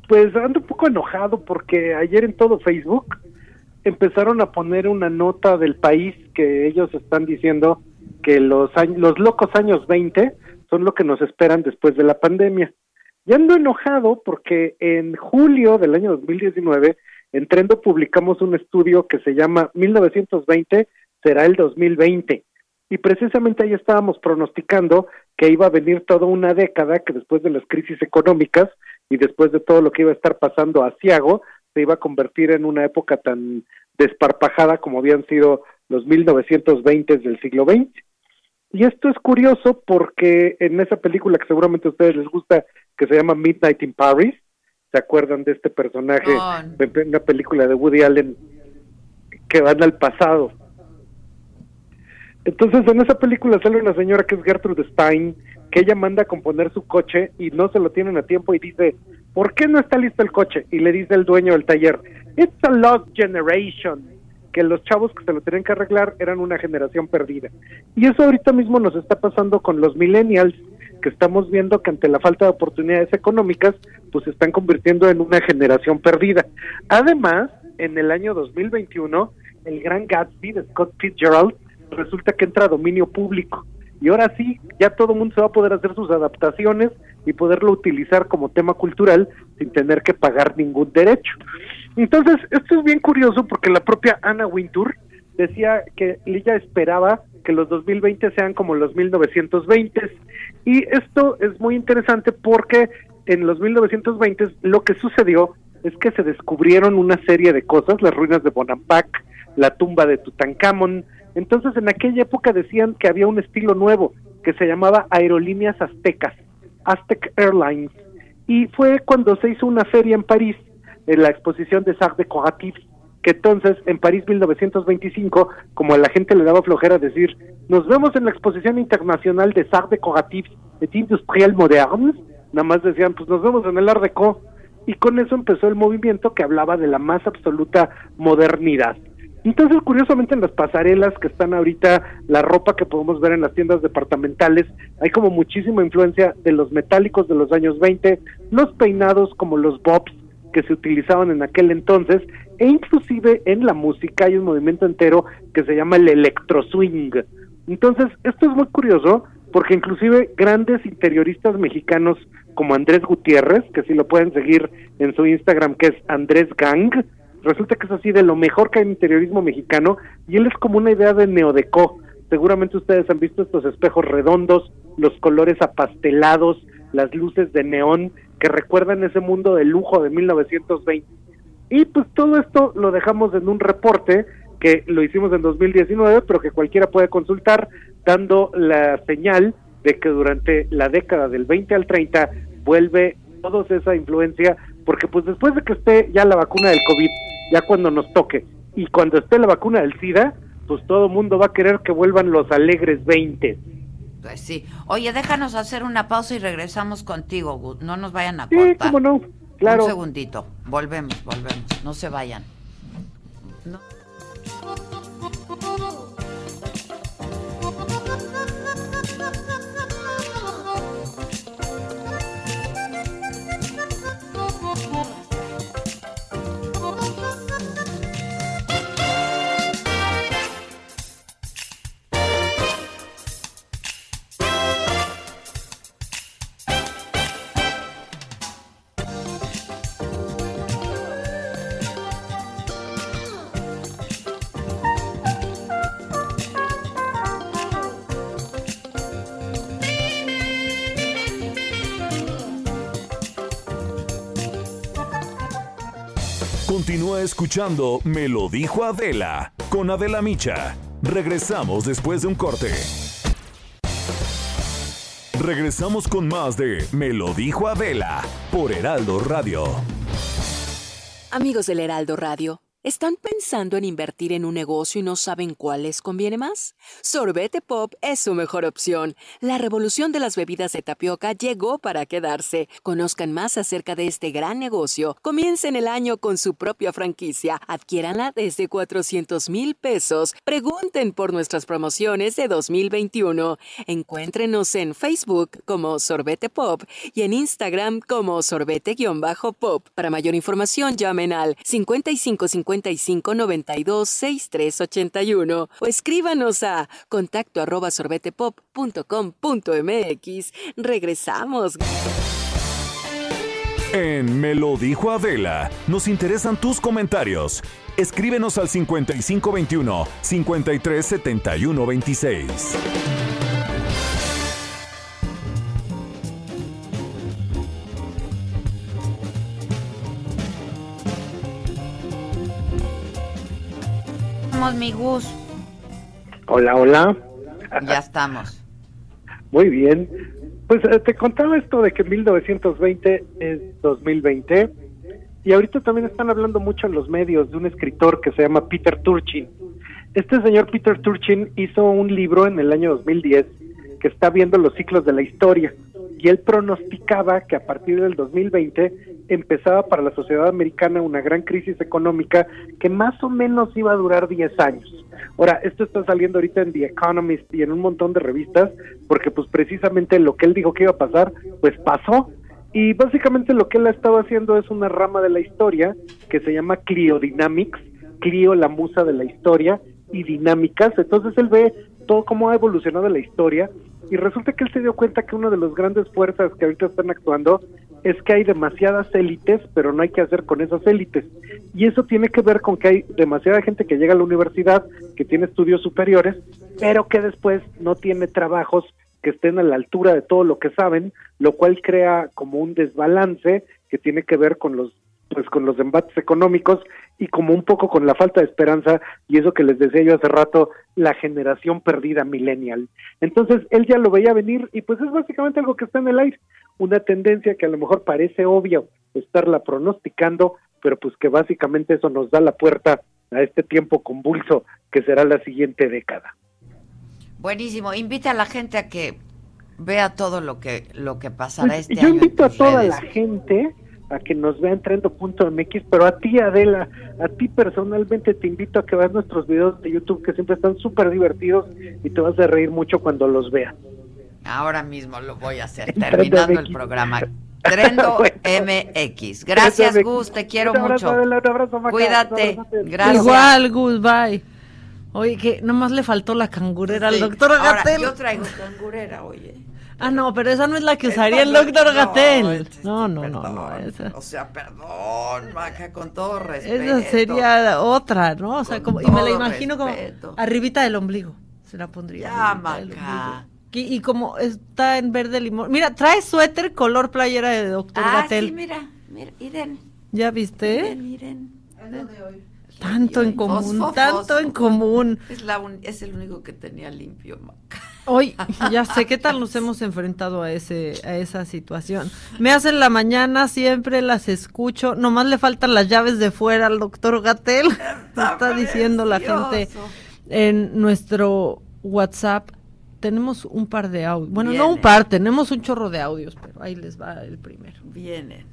Pues ando un poco enojado porque ayer en todo Facebook empezaron a poner una nota del país que ellos están diciendo que los años, los locos años 20 son lo que nos esperan después de la pandemia. Y ando enojado porque en julio del año 2019 en Trendo publicamos un estudio que se llama 1920 será el 2020 y precisamente ahí estábamos pronosticando que iba a venir toda una década que después de las crisis económicas y después de todo lo que iba a estar pasando a Ciago, se iba a convertir en una época tan desparpajada como habían sido los 1920 del siglo XX. Y esto es curioso porque en esa película que seguramente a ustedes les gusta, que se llama Midnight in Paris, ¿se acuerdan de este personaje? En una película de Woody Allen que van al pasado. Entonces en esa película sale una señora que es Gertrude Stein, que ella manda a componer su coche y no se lo tienen a tiempo y dice, ¿por qué no está listo el coche? Y le dice el dueño del taller, it's a lost generation, que los chavos que se lo tenían que arreglar eran una generación perdida. Y eso ahorita mismo nos está pasando con los millennials, que estamos viendo que ante la falta de oportunidades económicas, pues se están convirtiendo en una generación perdida. Además, en el año 2021, el gran Gatsby de Scott Fitzgerald resulta que entra a dominio público. Y ahora sí, ya todo el mundo se va a poder hacer sus adaptaciones y poderlo utilizar como tema cultural sin tener que pagar ningún derecho. Entonces, esto es bien curioso porque la propia Anna Wintour decía que ella esperaba que los 2020 sean como los 1920 y esto es muy interesante porque en los 1920 lo que sucedió es que se descubrieron una serie de cosas, las ruinas de Bonampak, la tumba de Tutankamón. Entonces, en aquella época decían que había un estilo nuevo que se llamaba Aerolíneas Aztecas, Aztec Airlines. Y fue cuando se hizo una feria en París, en la exposición de Arts Decoratifs, que entonces en París 1925, como a la gente le daba flojera decir, nos vemos en la exposición internacional de Arts Decoratifs et Industriel Modernes, nada más decían, pues nos vemos en el Art Deco, y con eso empezó el movimiento que hablaba de la más absoluta modernidad. Entonces, curiosamente, en las pasarelas que están ahorita, la ropa que podemos ver en las tiendas departamentales, hay como muchísima influencia de los metálicos de los años 20, los peinados como los bobs que se utilizaban en aquel entonces, e inclusive en la música hay un movimiento entero que se llama el electro swing. Entonces, esto es muy curioso porque inclusive grandes interioristas mexicanos como Andrés Gutiérrez, que si lo pueden seguir en su Instagram, que es Andrés Gang, resulta que es así de lo mejor que hay en interiorismo mexicano, y él es como una idea de neodeco. Seguramente ustedes han visto estos espejos redondos, los colores apastelados, las luces de neón, que recuerdan ese mundo de lujo de 1920. Y pues todo esto lo dejamos en un reporte que lo hicimos en 2019, pero que cualquiera puede consultar, dando la señal de que durante la década del 20 al 30 vuelve toda esa influencia, porque pues después de que esté ya la vacuna del COVID, ya cuando nos toque, y cuando esté la vacuna del SIDA, pues todo mundo va a querer que vuelvan los alegres 20. Pues sí. Oye, déjanos hacer una pausa y regresamos contigo. No nos vayan a Sí, cortar. cómo no, claro. Un segundito. Volvemos, volvemos. No se vayan. No. Escuchando Me lo dijo Adela con Adela Micha. Regresamos después de un corte. Regresamos con más de Me lo dijo Adela por Heraldo Radio. Amigos del Heraldo Radio, ¿están pensando en invertir en un negocio y no saben cuál les conviene más? Sorbete Pop es su mejor opción. La revolución de las bebidas de tapioca llegó para quedarse. Conozcan más acerca de este gran negocio. Comiencen el año con su propia franquicia. Adquiéranla desde 400 mil pesos. Pregunten por nuestras promociones de 2021. Encuéntrenos en Facebook como Sorbete Pop y en Instagram como sorbete-pop. Para mayor información llamen al 55 55 92 63 81 o escríbanos a contacto arroba sorbetepop.com.mx. Regresamos. En Me lo dijo Adela, nos interesan tus comentarios. Escríbenos al 5521 537126. Mi Gus. Hola, hola. Ya estamos. Muy bien. Pues eh, te contaba esto de que 1920 es 2020 y ahorita también están hablando mucho en los medios de un escritor que se llama Peter Turchin. Este señor Peter Turchin hizo un libro en el año 2010 que está viendo los ciclos de la historia y él pronosticaba que a partir del 2020 empezaba para la sociedad americana una gran crisis económica que más o menos iba a durar 10 años. Ahora, esto está saliendo ahorita en The Economist y en un montón de revistas, porque pues precisamente lo que él dijo que iba a pasar, pues pasó. Y básicamente lo que él ha estado haciendo es una rama de la historia que se llama Cliodynamics, Clio la musa de la historia, y dinámicas. Entonces él ve todo cómo ha evolucionado la historia y resulta que él se dio cuenta que una de las grandes fuerzas que ahorita están actuando es que hay demasiadas élites, pero no hay que hacer con esas élites. Y eso tiene que ver con que hay demasiada gente que llega a la universidad, que tiene estudios superiores, pero que después no tiene trabajos que estén a la altura de todo lo que saben, lo cual crea como un desbalance que tiene que ver con los pues con los embates económicos y como un poco con la falta de esperanza y eso que les decía yo hace rato, la generación perdida millennial. Entonces él ya lo veía venir y pues es básicamente algo que está en el aire, una tendencia que a lo mejor parece obvio estarla pronosticando, pero pues que básicamente eso nos da la puerta a este tiempo convulso que será la siguiente década. Buenísimo, invita a la gente a que vea todo lo que lo que pasará Pues, este yo año. en invito a toda redes. la gente a que nos vea en trendo.mx, pero a ti Adela, a ti personalmente te invito a que veas nuestros videos de YouTube que siempre están súper divertidos y te vas a reír mucho cuando los veas. Ahora mismo lo voy a hacer, terminando el MX. programa. Trendo MX. Gracias, Trendo Gus, te quiero Un abrazo, mucho. Adela, un abrazo, Maca, Cuídate. un. Gracias. Igual, Gus, bye. Oye, que nomás le faltó la cangurera Sí. al doctor Ahora, Gatel. yo traigo cangurera, oye. Ah, no, pero esa no es la que usaría el doctor Gatel. No, no, no, no. perdón. Esa, O sea, perdón, Maca, con todo respeto. esa sería otra, ¿no? O sea, como, y me la imagino respeto. como arribita del ombligo. Se la pondría. Ya, Maca. Y, y como está en verde limón. Mira, trae suéter color playera de doctor Ah, Gatel. sí, mira, mira, miren. ¿Ya viste? Miren, miren. Tanto en común, Fosfo, tanto fosfo. en común. Es, la un- es el único que tenía limpio, Maca. Hoy, ya sé qué tal nos hemos enfrentado a ese, a esa situación. Me hacen la mañana, siempre las escucho. Nomás le faltan las llaves de fuera al doctor Gatel. Me está diciendo la gente en nuestro WhatsApp. Tenemos un par de audios. Bueno, no un par, tenemos un chorro de audios, pero ahí les va el primero. Vienen.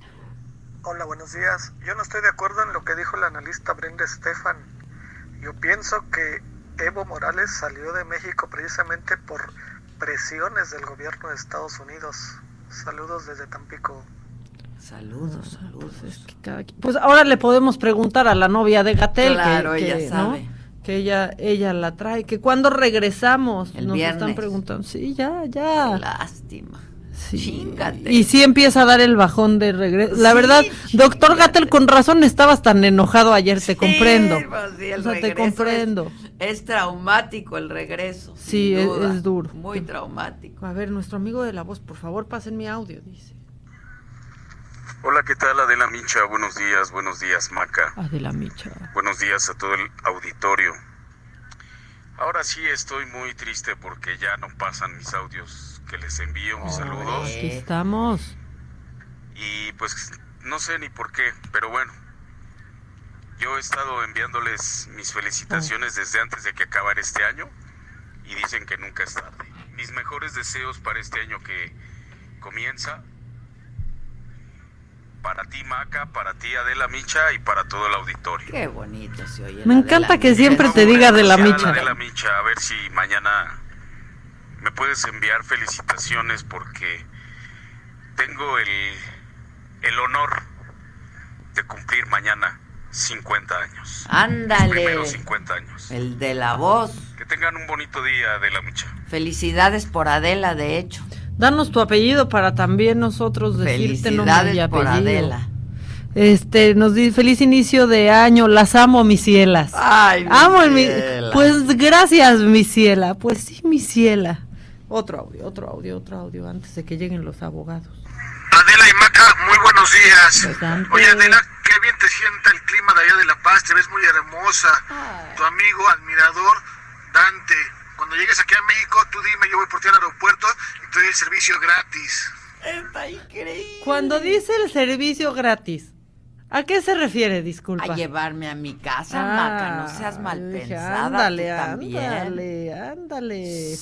Hola, buenos días. Yo no estoy de acuerdo en lo que dijo la analista Brenda Stefan. Yo pienso que Evo Morales salió de México precisamente por presiones del gobierno de Estados Unidos. Saludos desde Tampico. Saludos, saludos. Cada quien- Pues ahora le podemos preguntar a la novia de Gatel. Claro, que, ella que, sabe. ¿no? Que ella, ella la trae. Que cuando regresamos, El nos están preguntando. Sí, ya, ya. Lástima. Sí. Chingate. Y sí empieza a dar el bajón de regreso. La Sí, verdad, doctor Gatel, con razón estabas tan enojado ayer, te comprendo. Pues sí, el o sea, te comprendo. Es, es traumático el regreso. Sí, es duro. Muy traumático. A ver, nuestro amigo de la voz, por favor, pasen mi audio, dice. Hola, ¿qué tal Adela Micha? Buenos días, buenos días Maca. Adela Micha. Buenos días a todo el auditorio. Ahora sí estoy muy triste porque ya no pasan mis audios que les envío, mis saludos. Aquí estamos. Y pues no sé ni por qué, pero bueno. Yo he estado enviándoles mis felicitaciones desde antes de que acabara este año y dicen que nunca es tarde. Mis mejores deseos para este año que comienza. Para ti, Maca, para ti, Adela Micha, y para todo el auditorio. Qué bonito se oye. Me la encanta que Micha. siempre te diga de la micha. Adela Micha, a ver si mañana me puedes enviar felicitaciones porque tengo el, el honor de cumplir mañana 50 años. Ándale. Mis primeros 50 años. El de la voz. Que tengan un bonito día, Adela Micha. Felicidades por Adela, de hecho. Danos tu apellido para también nosotros decirte nombre y Felicidades por apellido. Adela. Este, nos dice feliz inicio de año, las amo, mis cielas. Ay, mi amo mi- ciela. Pues gracias, mi ciela. Pues sí, mi ciela. Otro audio, otro audio, otro audio antes de que lleguen los abogados. Adela y Maca, muy buenos días. Bastante. Oye, Adela, qué bien te sienta el clima de allá de La Paz, te ves muy hermosa. Tu amigo, admirador, Dante. Cuando llegues aquí a México, tú dime, yo voy por ti al aeropuerto y te doy el servicio gratis. Está increíble. Cuando dice el servicio gratis, ¿a qué se refiere? Disculpa. A llevarme a mi casa, Maca, no seas mal dije, pensada. Ándale, ándale, ándale.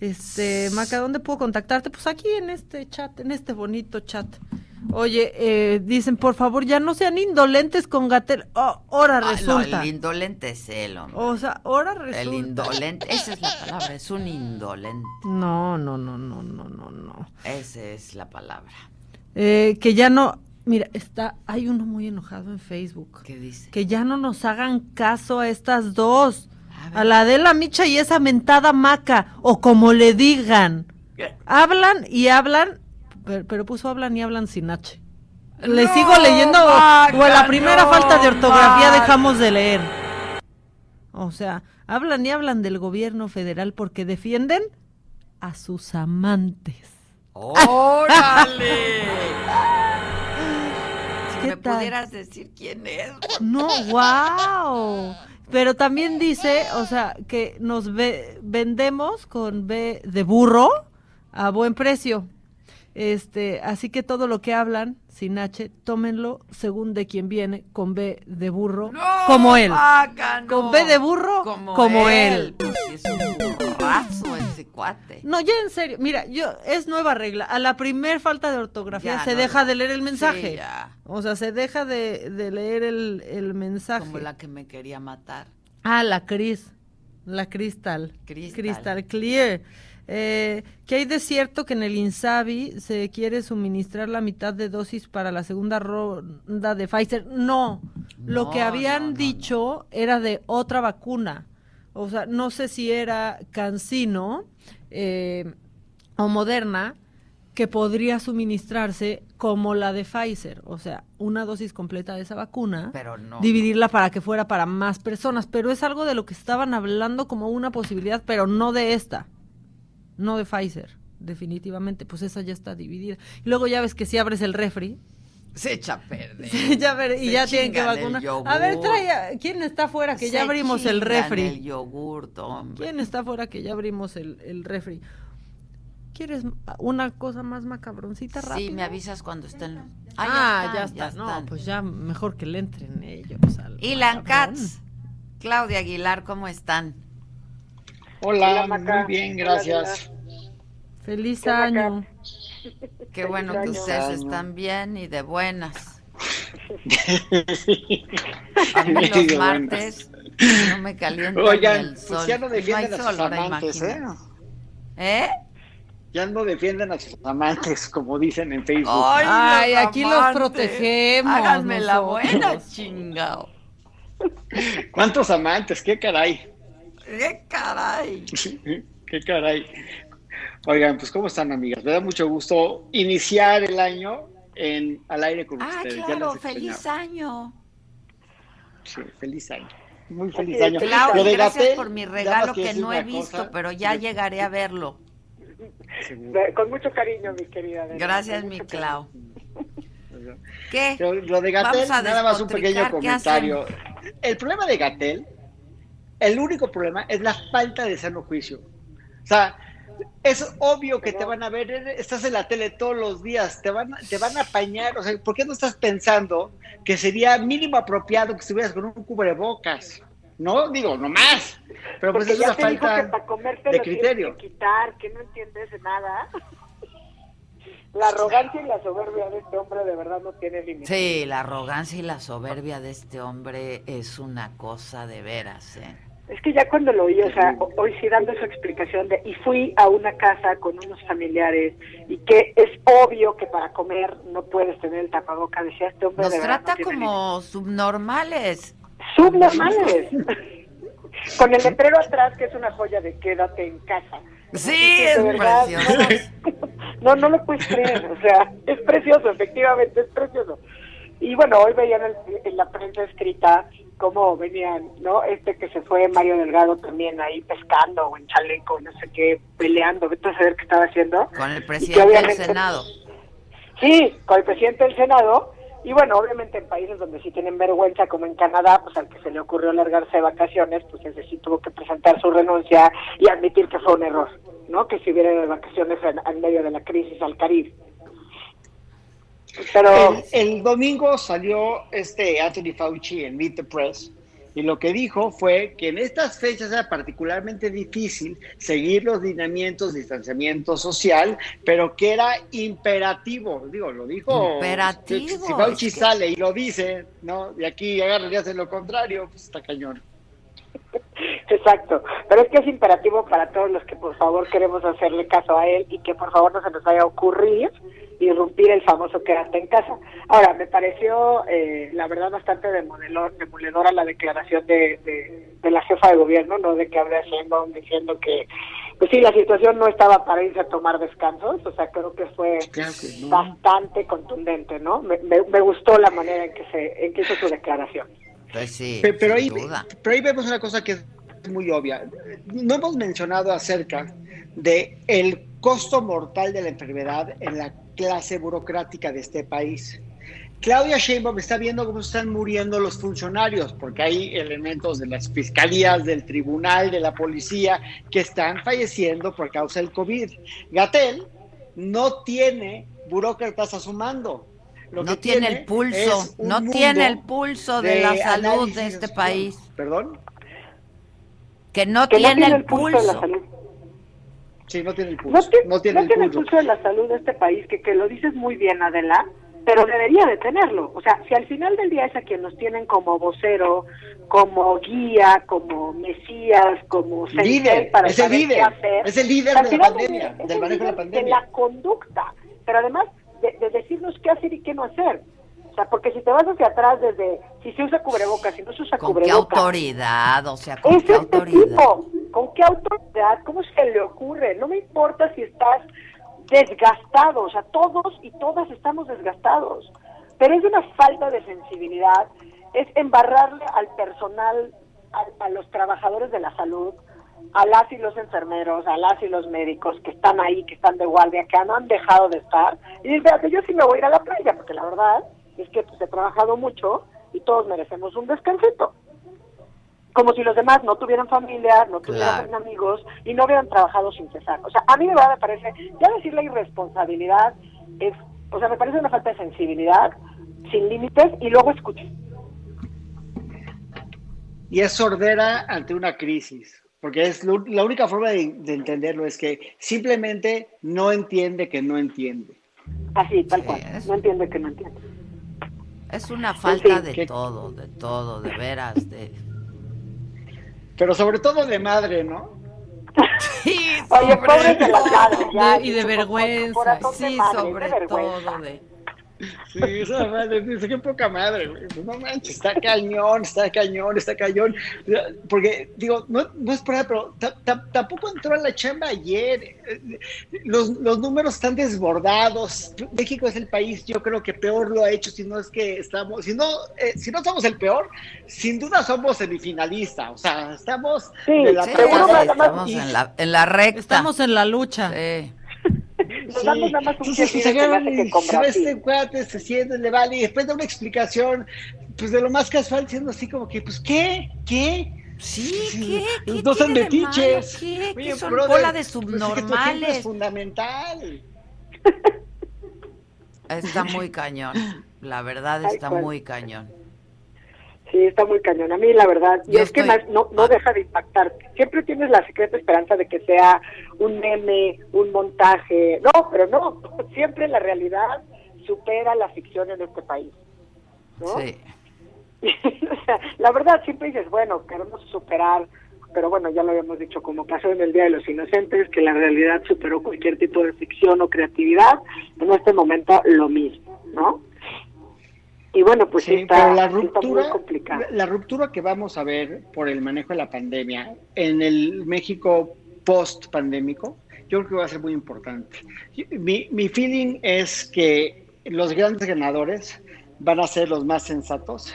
Este, Maca, ¿dónde puedo contactarte? Pues aquí en este chat, en este bonito chat. Oye, eh, dicen, por favor, ya no sean indolentes con Gatel. Oh, ahora Ah, no, el indolente es él, hombre. O sea, ahora resulta. El indolente, esa es la palabra, es un indolente. No, no, no, no, no, no, no. Esa es la palabra. Eh, que ya no, mira, está, hay uno muy enojado en Facebook. ¿Qué dice? Que ya no nos hagan caso a estas dos. A, la de la Micha y esa mentada maca, o como le digan. Hablan y hablan, pero, pero puso hablan y hablan sin H. Le No, sigo leyendo o- Maca, o a la primera no, falta de ortografía Maca. dejamos de leer. O sea, hablan y hablan del gobierno federal porque defienden a sus amantes. ¡Órale! si ¿Qué me tal? pudieras decir quién es. No, wow. Pero también dice, o sea, que nos ve- vendemos con B de burro a buen precio. Este, así que todo lo que hablan sin H, tómenlo según de quien viene con B de burro, como él. No. Con B de burro, como, él. Pues es un burrazo ese cuate. No, ya en serio, mira, yo es nueva regla. A la primer falta de ortografía Ya, se no, deja no. de leer el mensaje. Sí, ya. O sea, se deja de, de leer el, el mensaje. Como la que me quería matar. Ah, la Cris, la Crystal. Crystal. Clear. Eh, que hay de cierto que en el INSABI se quiere suministrar la mitad de dosis para la segunda ronda de Pfizer. No, lo que habían no, no, dicho era de otra vacuna. O sea, no sé si era Cancino eh, o Moderna, que podría suministrarse como la de Pfizer, o sea, una dosis completa de esa vacuna, Pero no. dividirla para que fuera para más personas, pero es algo de lo que estaban hablando como una posibilidad, pero no de esta, no de Pfizer, definitivamente, pues esa ya está dividida. Y luego ya ves que si abres el refri, Se echa a perder. ya ver, y Se ya tienen que vacunar. A ver, trae, a- ¿quién está afuera que ya Se abrimos el refri? El yogurt, hombre. ¿Quién está afuera que ya abrimos el, el refri? ¿Quieres una cosa más macabroncita rápido? Sí, me avisas cuando estén. Ah, ya, están, está. No, están. pues ya mejor que le entren ellos. Ilan. Katz, Claudia Aguilar, ¿cómo están? Hola, muy bien, gracias. Feliz año. Qué bueno que ustedes están bien y de buenas. A mí los de martes no me calienta Oigan, pues ya no defienden hay a sus amantes, ¿eh? ¿Eh? Ya no defienden a sus amantes, como dicen en Facebook. Ay, Ay, los aquí los protegemos. Háganme la buena, chingao. ¿Cuántos amantes? ¿Qué caray? ¡Qué caray! ¿Qué caray? Oigan, pues ¿cómo están, amigas? Me da mucho gusto iniciar el año en al aire con Ah, ustedes. Claro, feliz año. Sí, feliz año. Muy feliz año. Lo de gracias por mi regalo que no he visto, cosa. pero ya llegaré a verlo. Seguro. Con mucho cariño, mi querida. Adela, Gracias, mi Clau. ¿Qué? Lo, lo de Gatel, nada más un pequeño ¿qué comentario. El problema de Gatel, el único problema es la falta de sano juicio. O sea, es obvio que te van a ver, estás en la tele todos los días, te van, te van a apañar. O sea, ¿por qué no estás pensando que sería mínimo apropiado que estuvieras con un cubrebocas? No, digo, no más. Pero pues Porque es ya una te dijo que falta de criterio. que quitar, que no entiendes de nada. La arrogancia y la soberbia de este hombre de verdad no tiene límite. Sí, la arrogancia y la soberbia de este hombre es una cosa de veras, ¿eh? Es que ya cuando lo oí, o sea, hoy sí dando su explicación de, y fui a una casa con unos familiares y que es obvio que para comer no puedes tener el tapaboca, decía este hombre Nos de verdad trata no como subnormales. subnormales. Con el letrero atrás, que es una joya de quédate en casa. Sí, es de verdad, precioso. No, no lo puedes creer, o sea, es precioso, efectivamente, es precioso. Y bueno, hoy veían en, en la prensa escrita cómo venían, ¿no? Este que se fue, Mario Delgado, también ahí pescando o en chaleco, no sé qué, peleando, vete a saber qué estaba haciendo. Con el presidente del Senado. Sí, con el presidente del Senado. Y bueno, obviamente en países donde sí tienen vergüenza, como en Canadá, pues al que se le ocurrió largarse de vacaciones, pues ese sí tuvo que presentar su renuncia y admitir que fue un error, ¿no? Que si hubiera ido de vacaciones en, en medio de la crisis al Caribe. Pero El, el domingo salió este Anthony Fauci en Meet the Press y lo que dijo fue que en estas fechas era particularmente difícil seguir los lineamientos de distanciamiento social, pero que era imperativo. Digo, lo dijo. Imperativo, Si, si Fauci es que- sale y lo dice, ¿no? De aquí agarran y hacen lo contrario, pues está cañón. Exacto, pero es que es imperativo para todos los que por favor queremos hacerle caso a él y que por favor no se nos vaya a ocurrir irrumpir el famoso quédate en casa. Ahora, me pareció eh, la verdad bastante demoledor- demoledora la declaración de, de, de la jefa de gobierno, no de que habla Sheinbaum diciendo que pues sí, la situación no estaba para irse a tomar descansos, o sea, creo que fue bastante contundente, ¿no? Me, me, me gustó la manera en que se en que hizo su declaración. Pues sí, pero, ahí, duda. pero ahí vemos una cosa que es muy obvia. No hemos mencionado acerca de el costo mortal de la enfermedad en la clase burocrática de este país. Claudia Sheinbaum está viendo cómo están muriendo los funcionarios, porque hay elementos de las fiscalías, del tribunal, de la policía, que están falleciendo por causa del COVID. Gatel no tiene burócratas a su mando. Lo No que tiene el pulso, no tiene el pulso de, la salud de este país. ¿Perdón? Que no Que no tiene el pulso de la salud. Sí, no tiene el No, pulso. No tiene no el tiene el pulso. de la salud de este país, que, que lo dices muy bien, Adela, pero debería de tenerlo. O sea, si al final del día es a quien nos tienen como vocero, como guía, como mesías, como Líder, para es el saber líder, qué hacer, es el líder de la pandemia, del el manejo de la pandemia. la conducta, pero además de, de decirnos qué hacer y qué no hacer. O sea, porque si te vas hacia atrás desde si se usa cubrebocas, si no se usa ¿Con qué cubrebocas, autoridad? O sea, ¿con es qué este autoridad? tipo. ¿Con qué autoridad? ¿Cómo se le ocurre? No me importa si estás desgastado. O sea, todos y todas estamos desgastados. Pero es una falta de sensibilidad. Es embarrarle al personal, a, a los trabajadores de la salud, a las y los enfermeros, a las y los médicos que están ahí, que están de guardia, que no han dejado de estar. Y dices, "Fíjate, yo sí me voy a ir a la playa, porque la verdad es que pues, he trabajado mucho y todos merecemos un descansito como si los demás no tuvieran familia, no tuvieran Claro. amigos y no hubieran trabajado sin cesar. O sea, a mí de verdad me parece, ya decir la irresponsabilidad es, o sea, me parece una falta de sensibilidad, sin límites y luego escuchar. Y es sordera ante una crisis, porque es lo- la única forma de, de entenderlo es que simplemente no entiende que no entiende. Así, tal cual. No entiende que no entiende. Es una falta fin, de que- todo, de todo, de veras. De... Pero sobre todo de madre, ¿no? Oye, de las madres, ya, De- y de vergüenza, sí, madre, sobre de vergüenza. todo de... Sí, esa madre, dice, qué poca madre, güey. No manches, está cañón, está cañón, está cañón. Porque, digo, no, no es por nada, pero ta- ta- tampoco entró a la chamba ayer. Los, los números están desbordados. México es el país, yo creo que peor lo ha hecho, si no es que estamos, si no, eh, si no somos el peor, sin duda somos semifinalista. O sea, estamos Sí, de la Sí, estamos y- en la, en la recta. Estamos en la lucha. Sí. Nos damos nada más un Entonces, pues, se agarran y que con se va este cuate, se siente, le vale, y después da una explicación, pues de lo más casual, diciendo así como que, pues, ¿qué? ¿Qué? Sí, ¿qué? ¿Qué no de metiches. ¿Qué? Oye, ¿Qué son brother, bola de pues, es subnormales? fundamental. Está muy cañón. La verdad está muy cañón. Sí, está muy cañón. A mí, la verdad, y es que más no, no deja de impactarte. Siempre tienes la secreta esperanza de que sea un meme, un montaje. No, pero no. Siempre la realidad supera la ficción en este país. ¿no? Sí. o sea, la verdad, siempre dices, bueno, queremos superar, pero bueno, ya lo habíamos dicho, como pasó en el Día de los Inocentes, que la realidad superó cualquier tipo de ficción o creatividad. En este momento, lo mismo, ¿no? Y bueno, pues sí, está, pero la sí está muy ruptura, la ruptura que vamos a ver por el manejo de la pandemia en el México post pandémico, yo creo que va a ser muy importante. Mi, mi feeling es que los grandes ganadores van a ser los más sensatos.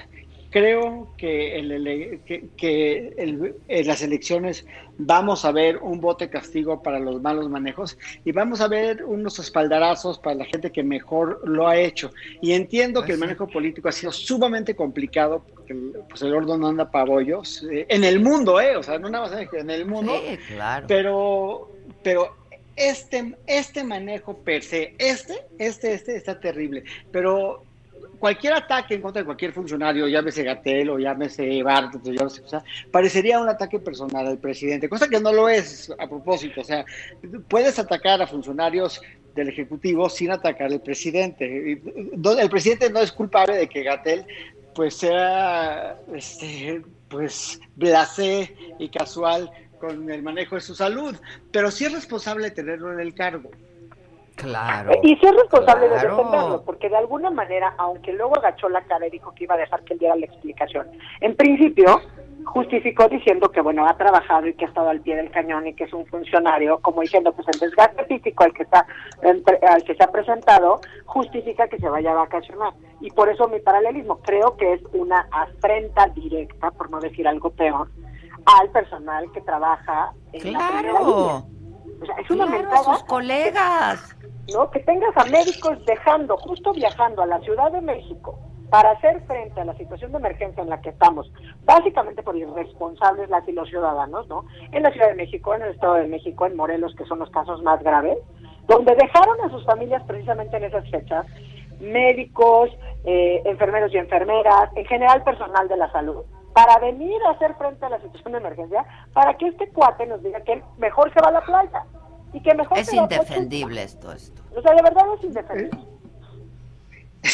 Creo que, el ele- que, que el- en las elecciones vamos a ver un bote castigo para los malos manejos y vamos a ver unos espaldarazos para la gente que mejor lo ha hecho. Y entiendo que el manejo político ha sido sumamente complicado porque el, pues el orden no anda para bollos eh, en el mundo, ¿eh? O sea, no nada más en el mundo. Sí, claro. Pero, pero este, este manejo per se, este, este, este está terrible. Pero cualquier ataque en contra de cualquier funcionario, llámese Gatel o llámese Bartlett, o parecería un ataque personal al presidente, cosa que no lo es a propósito. O sea, puedes atacar a funcionarios del Ejecutivo sin atacar al presidente. El presidente no es culpable de que Gatel pues sea este, pues blasé y casual con el manejo de su salud, pero sí es responsable de tenerlo en el cargo. Claro. Y sí es responsable claro. de defenderlo, porque de alguna manera, aunque luego agachó la cara y dijo que iba a dejar que él diera la explicación, en principio justificó diciendo que, bueno, ha trabajado y que ha estado al pie del cañón y que es un funcionario, como diciendo, pues el desgaste físico al que, está, al que se ha presentado justifica que se vaya a vacacionar. Y por eso mi paralelismo, creo que es una afrenta directa, por no decir algo peor, al personal que trabaja en la primera línea. Claro. O sea, es una Claro, mentada sus colegas. ¿no? Que tengas a médicos dejando, justo viajando a la Ciudad de México para hacer frente a la situación de emergencia en la que estamos, básicamente por irresponsables las y los ciudadanos, ¿no? En la Ciudad de México, en el Estado de México, en Morelos, que son los casos más graves, donde dejaron a sus familias precisamente en esas fechas, médicos, eh, enfermeros y enfermeras, en general personal de la salud, para venir a hacer frente a la situación de emergencia, para que este cuate nos diga que él mejor se va a la playa y que mejor Es se va a Pachuca. indefendible esto, esto. O sea, de verdad es indefendible.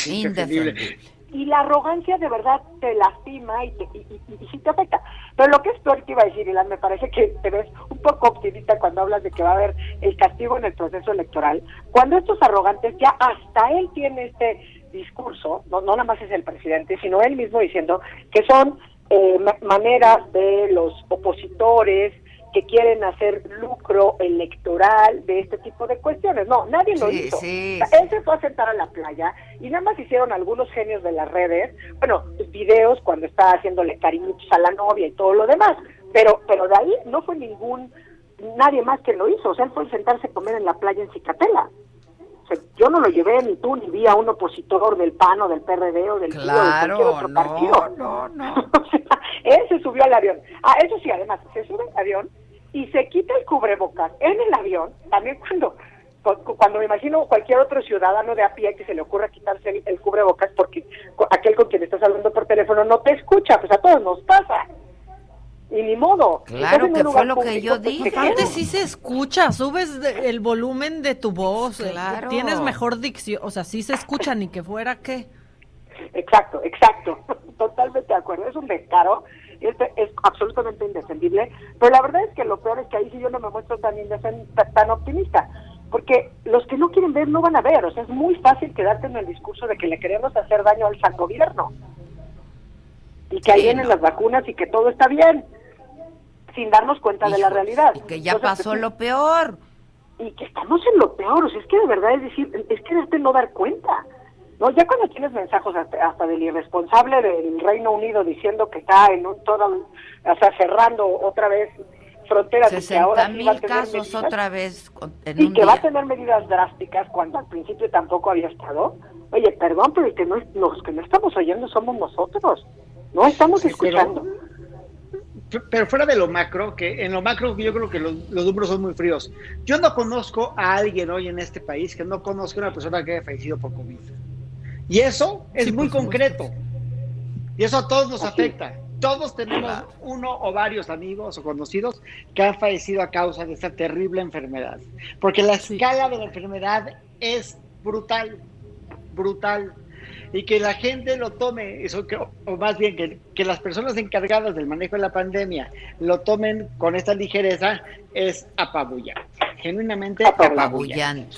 Indefendible. Y la arrogancia de verdad te lastima y, te, y, y- y sí te afecta. Pero lo que es peor que iba a decir, Ilan, me parece que te ves un poco optimista cuando hablas de que va a haber el castigo en el proceso electoral. Cuando estos arrogantes, ya hasta él tiene este discurso, no, no nada más es el presidente, sino él mismo diciendo que son eh, ma- maneras de los opositores que quieren hacer lucro electoral de este tipo de cuestiones. No, nadie lo Sí, hizo. sí, él se fue a sentar a la playa y nada más hicieron algunos genios de las redes, bueno, videos cuando estaba haciéndole cariñitos a la novia y todo lo demás, pero pero de ahí no fue ningún, nadie más que lo hizo, o sea, él fue a sentarse a comer en la playa en Cicatela. Yo no lo llevé ni tú ni vi a un opositor del PAN o del PRD o del de Claro, cualquier otro no, partido. no, no. O sea, él se subió al avión. Ah, eso sí, además, se sube al avión y se quita el cubrebocas en el avión, también cuando cu- cu- cuando me imagino cualquier otro ciudadano de a pie que se le ocurra quitarse el, el cubrebocas porque aquel con quien estás hablando por teléfono no te escucha, pues a todos nos pasa. Y ni modo. Claro que fue lo que yo dije. ¿qué Aparte sí se escucha, subes de- el volumen de tu voz, eh, Claro. tienes mejor dicción, o sea, sí se escucha ni que fuera qué. Exacto, exacto. Totalmente de acuerdo. Es un descaro. Este es absolutamente indefendible. Pero la verdad es que lo peor es que ahí sí yo no me muestro tan, tan optimista. Porque los que no quieren ver no van a ver. O sea, es muy fácil quedarte en el discurso de que le queremos hacer daño al san gobierno. Y que ahí Sí, vienen no. las vacunas y que todo está bien. Sin darnos cuenta de la realidad. y que ya Entonces, pasó pues, lo peor. y que estamos en lo peor, o sea, es que de verdad es decir, es que de no dar cuenta. No, ya cuando tienes mensajes hasta, hasta del irresponsable del Reino Unido diciendo que está en un todo, o sea, cerrando otra vez fronteras y que 60 ahora sí mil va a tener casos medidas, otra vez en y un que va a tener medidas drásticas cuando al principio tampoco había estado. Oye, perdón, pero el que no, los que no estamos oyendo somos nosotros. No estamos Sí, pero- escuchando. Pero fuera de lo macro, que en lo macro yo creo que los, los números son muy fríos. Yo no conozco a alguien hoy en este país que no conozca a una persona que haya fallecido por COVID. Y eso es muy concreto. Y eso a todos nos afecta. Todos tenemos uno o varios amigos o conocidos que han fallecido a causa de esta terrible enfermedad. Porque la escala de la enfermedad es brutal, brutal. Y que la gente lo tome, eso que, o más bien que, que las personas encargadas del manejo de la pandemia lo tomen con esta ligereza, es apabullante. Genuinamente apabullante. Apabullante.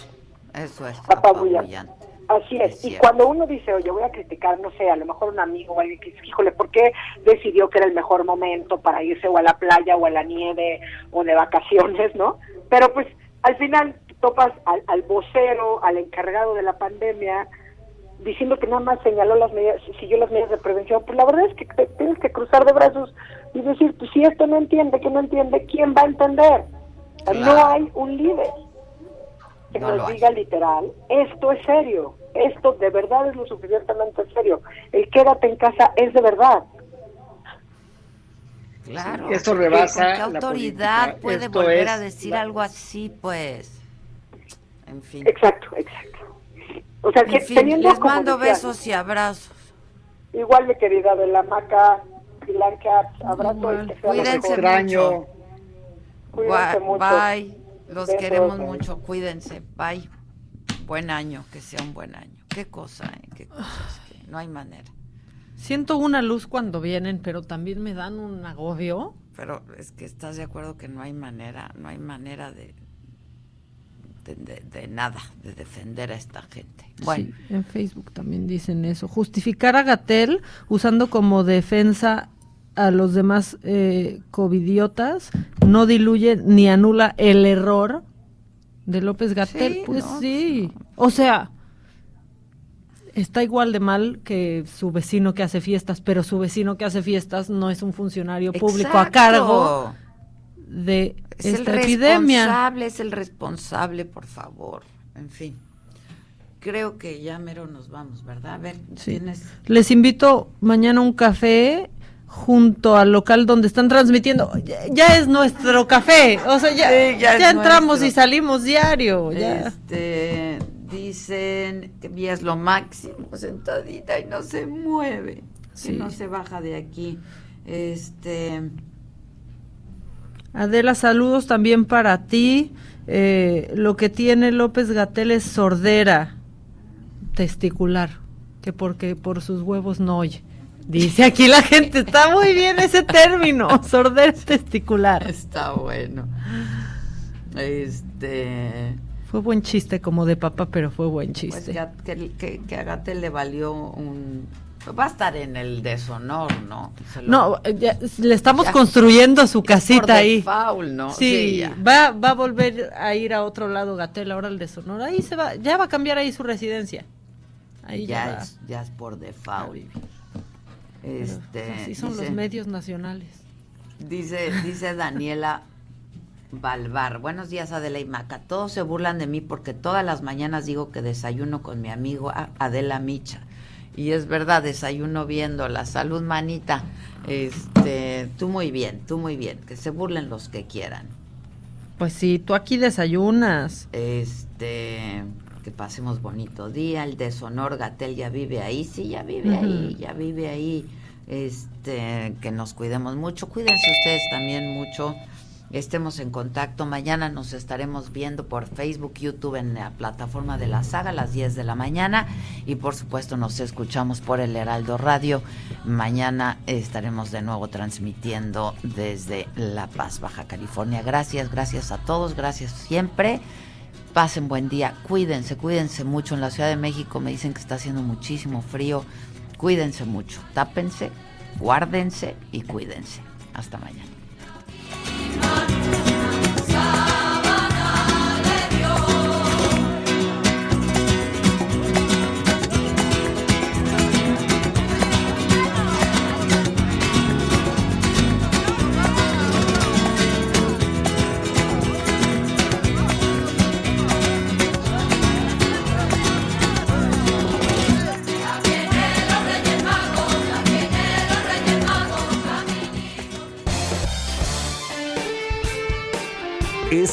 Eso es. Apabullante. Apabullante. Así es. Y cuando uno dice, oye, voy a criticar, no sé, a lo mejor un amigo o alguien que dice, híjole, ¿por qué decidió que era el mejor momento para irse o a la playa o a la nieve o de vacaciones, no? Pero pues al final topas al, al vocero, al encargado de la pandemia, diciendo que nada más señaló las medidas, siguió las medidas de prevención. Pues la verdad es que te tienes que cruzar de brazos y decir, pues si esto no entiende, que no entiende, ¿quién va a entender? No hay un líder que No nos hay. diga literal, esto es serio, esto de verdad es lo suficientemente serio. El quédate en casa es de verdad. Claro. Esto rebasa ¿Con qué autoridad puede Esto volver es a decir la- algo así, pues? En fin. Exacto, exacto. O sea, que En fin, teniendo les mando decía, besos y abrazos. Igual mi querida de la maca, Blanca, abrazo y lo Cuídense mucho. Cuídense Gua- mucho. Bye. Los Besos. queremos mucho. Cuídense. Bye. Buen año, que sea un buen año. Qué cosa, ¿eh? Qué cosas. que no hay manera. Siento una luz cuando vienen, pero también me dan un agobio. Pero es que estás de acuerdo que no hay manera, no hay manera de, de, de- de nada, de defender a esta gente. Bueno, Sí, en Facebook también dicen eso. Justificar a Gatel usando como defensa a los demás eh, covidiotas no diluye ni anula el error de López Gatel. Sí, pues no, sí. O sea, está igual de mal que su vecino que hace fiestas, pero su vecino que hace fiestas no es un funcionario público a cargo de es el epidemia. responsable, es el responsable, por favor. En fin, creo que ya mero nos vamos, ¿verdad? A ver, Sí. tienes... Les invito mañana un café junto al local donde están transmitiendo. Ya, ya es nuestro café. O sea, ya, Sí, ya ya, es entramos nuestro. y salimos diario. Ya. Este, dicen que es lo máximo, sentadita y no se mueve, Sí. que no se baja de aquí. Este, Adela, saludos también para ti. Eh, lo que tiene López Gatel es sordera testicular, que porque por sus huevos no oye. Dice aquí la gente, está muy bien ese término, sordera testicular. está bueno. Este, Fue buen chiste como de papá, pero fue buen pues chiste. que, a- que, que- que a Gatel le valió un... Va a estar en el deshonor, ¿no? Lo- No, ya, le estamos Ya. construyendo su por casita ahí. default, ¿no? Sí, va, va a volver a ir a otro lado Gatel ahora al de Sonora. Ahí se va, ya va a cambiar ahí su residencia. Ahí ya, ya, va. es, ya es por default. Este, pues, así son dice- los medios nacionales. Dice, dice Daniela Balvar. Buenos días, Adela y Maca. Todos se burlan de mí porque todas las mañanas digo que desayuno con mi amigo Adela Micha. Y es verdad, desayuno viendo la salud, manita. Este, tú muy bien, tú muy bien. Que se burlen los que quieran. Pues sí, tú aquí desayunas. Este, que pasemos bonito día. El deshonor Gatel ya vive ahí. Sí, ya vive ahí, ya vive ahí. Este, que nos cuidemos mucho. Cuídense ustedes también mucho. Estemos en contacto. Mañana nos estaremos viendo por Facebook, YouTube en la plataforma de la saga a las 10 de la mañana. Y por supuesto nos escuchamos por el Heraldo Radio. Mañana estaremos de nuevo transmitiendo desde La Paz, Baja California. Gracias, gracias a todos. Gracias siempre. Pasen buen día, cuídense, cuídense mucho. En la Ciudad de México me dicen que está haciendo muchísimo frío. Cuídense mucho, tápense, guárdense y cuídense. Hasta mañana.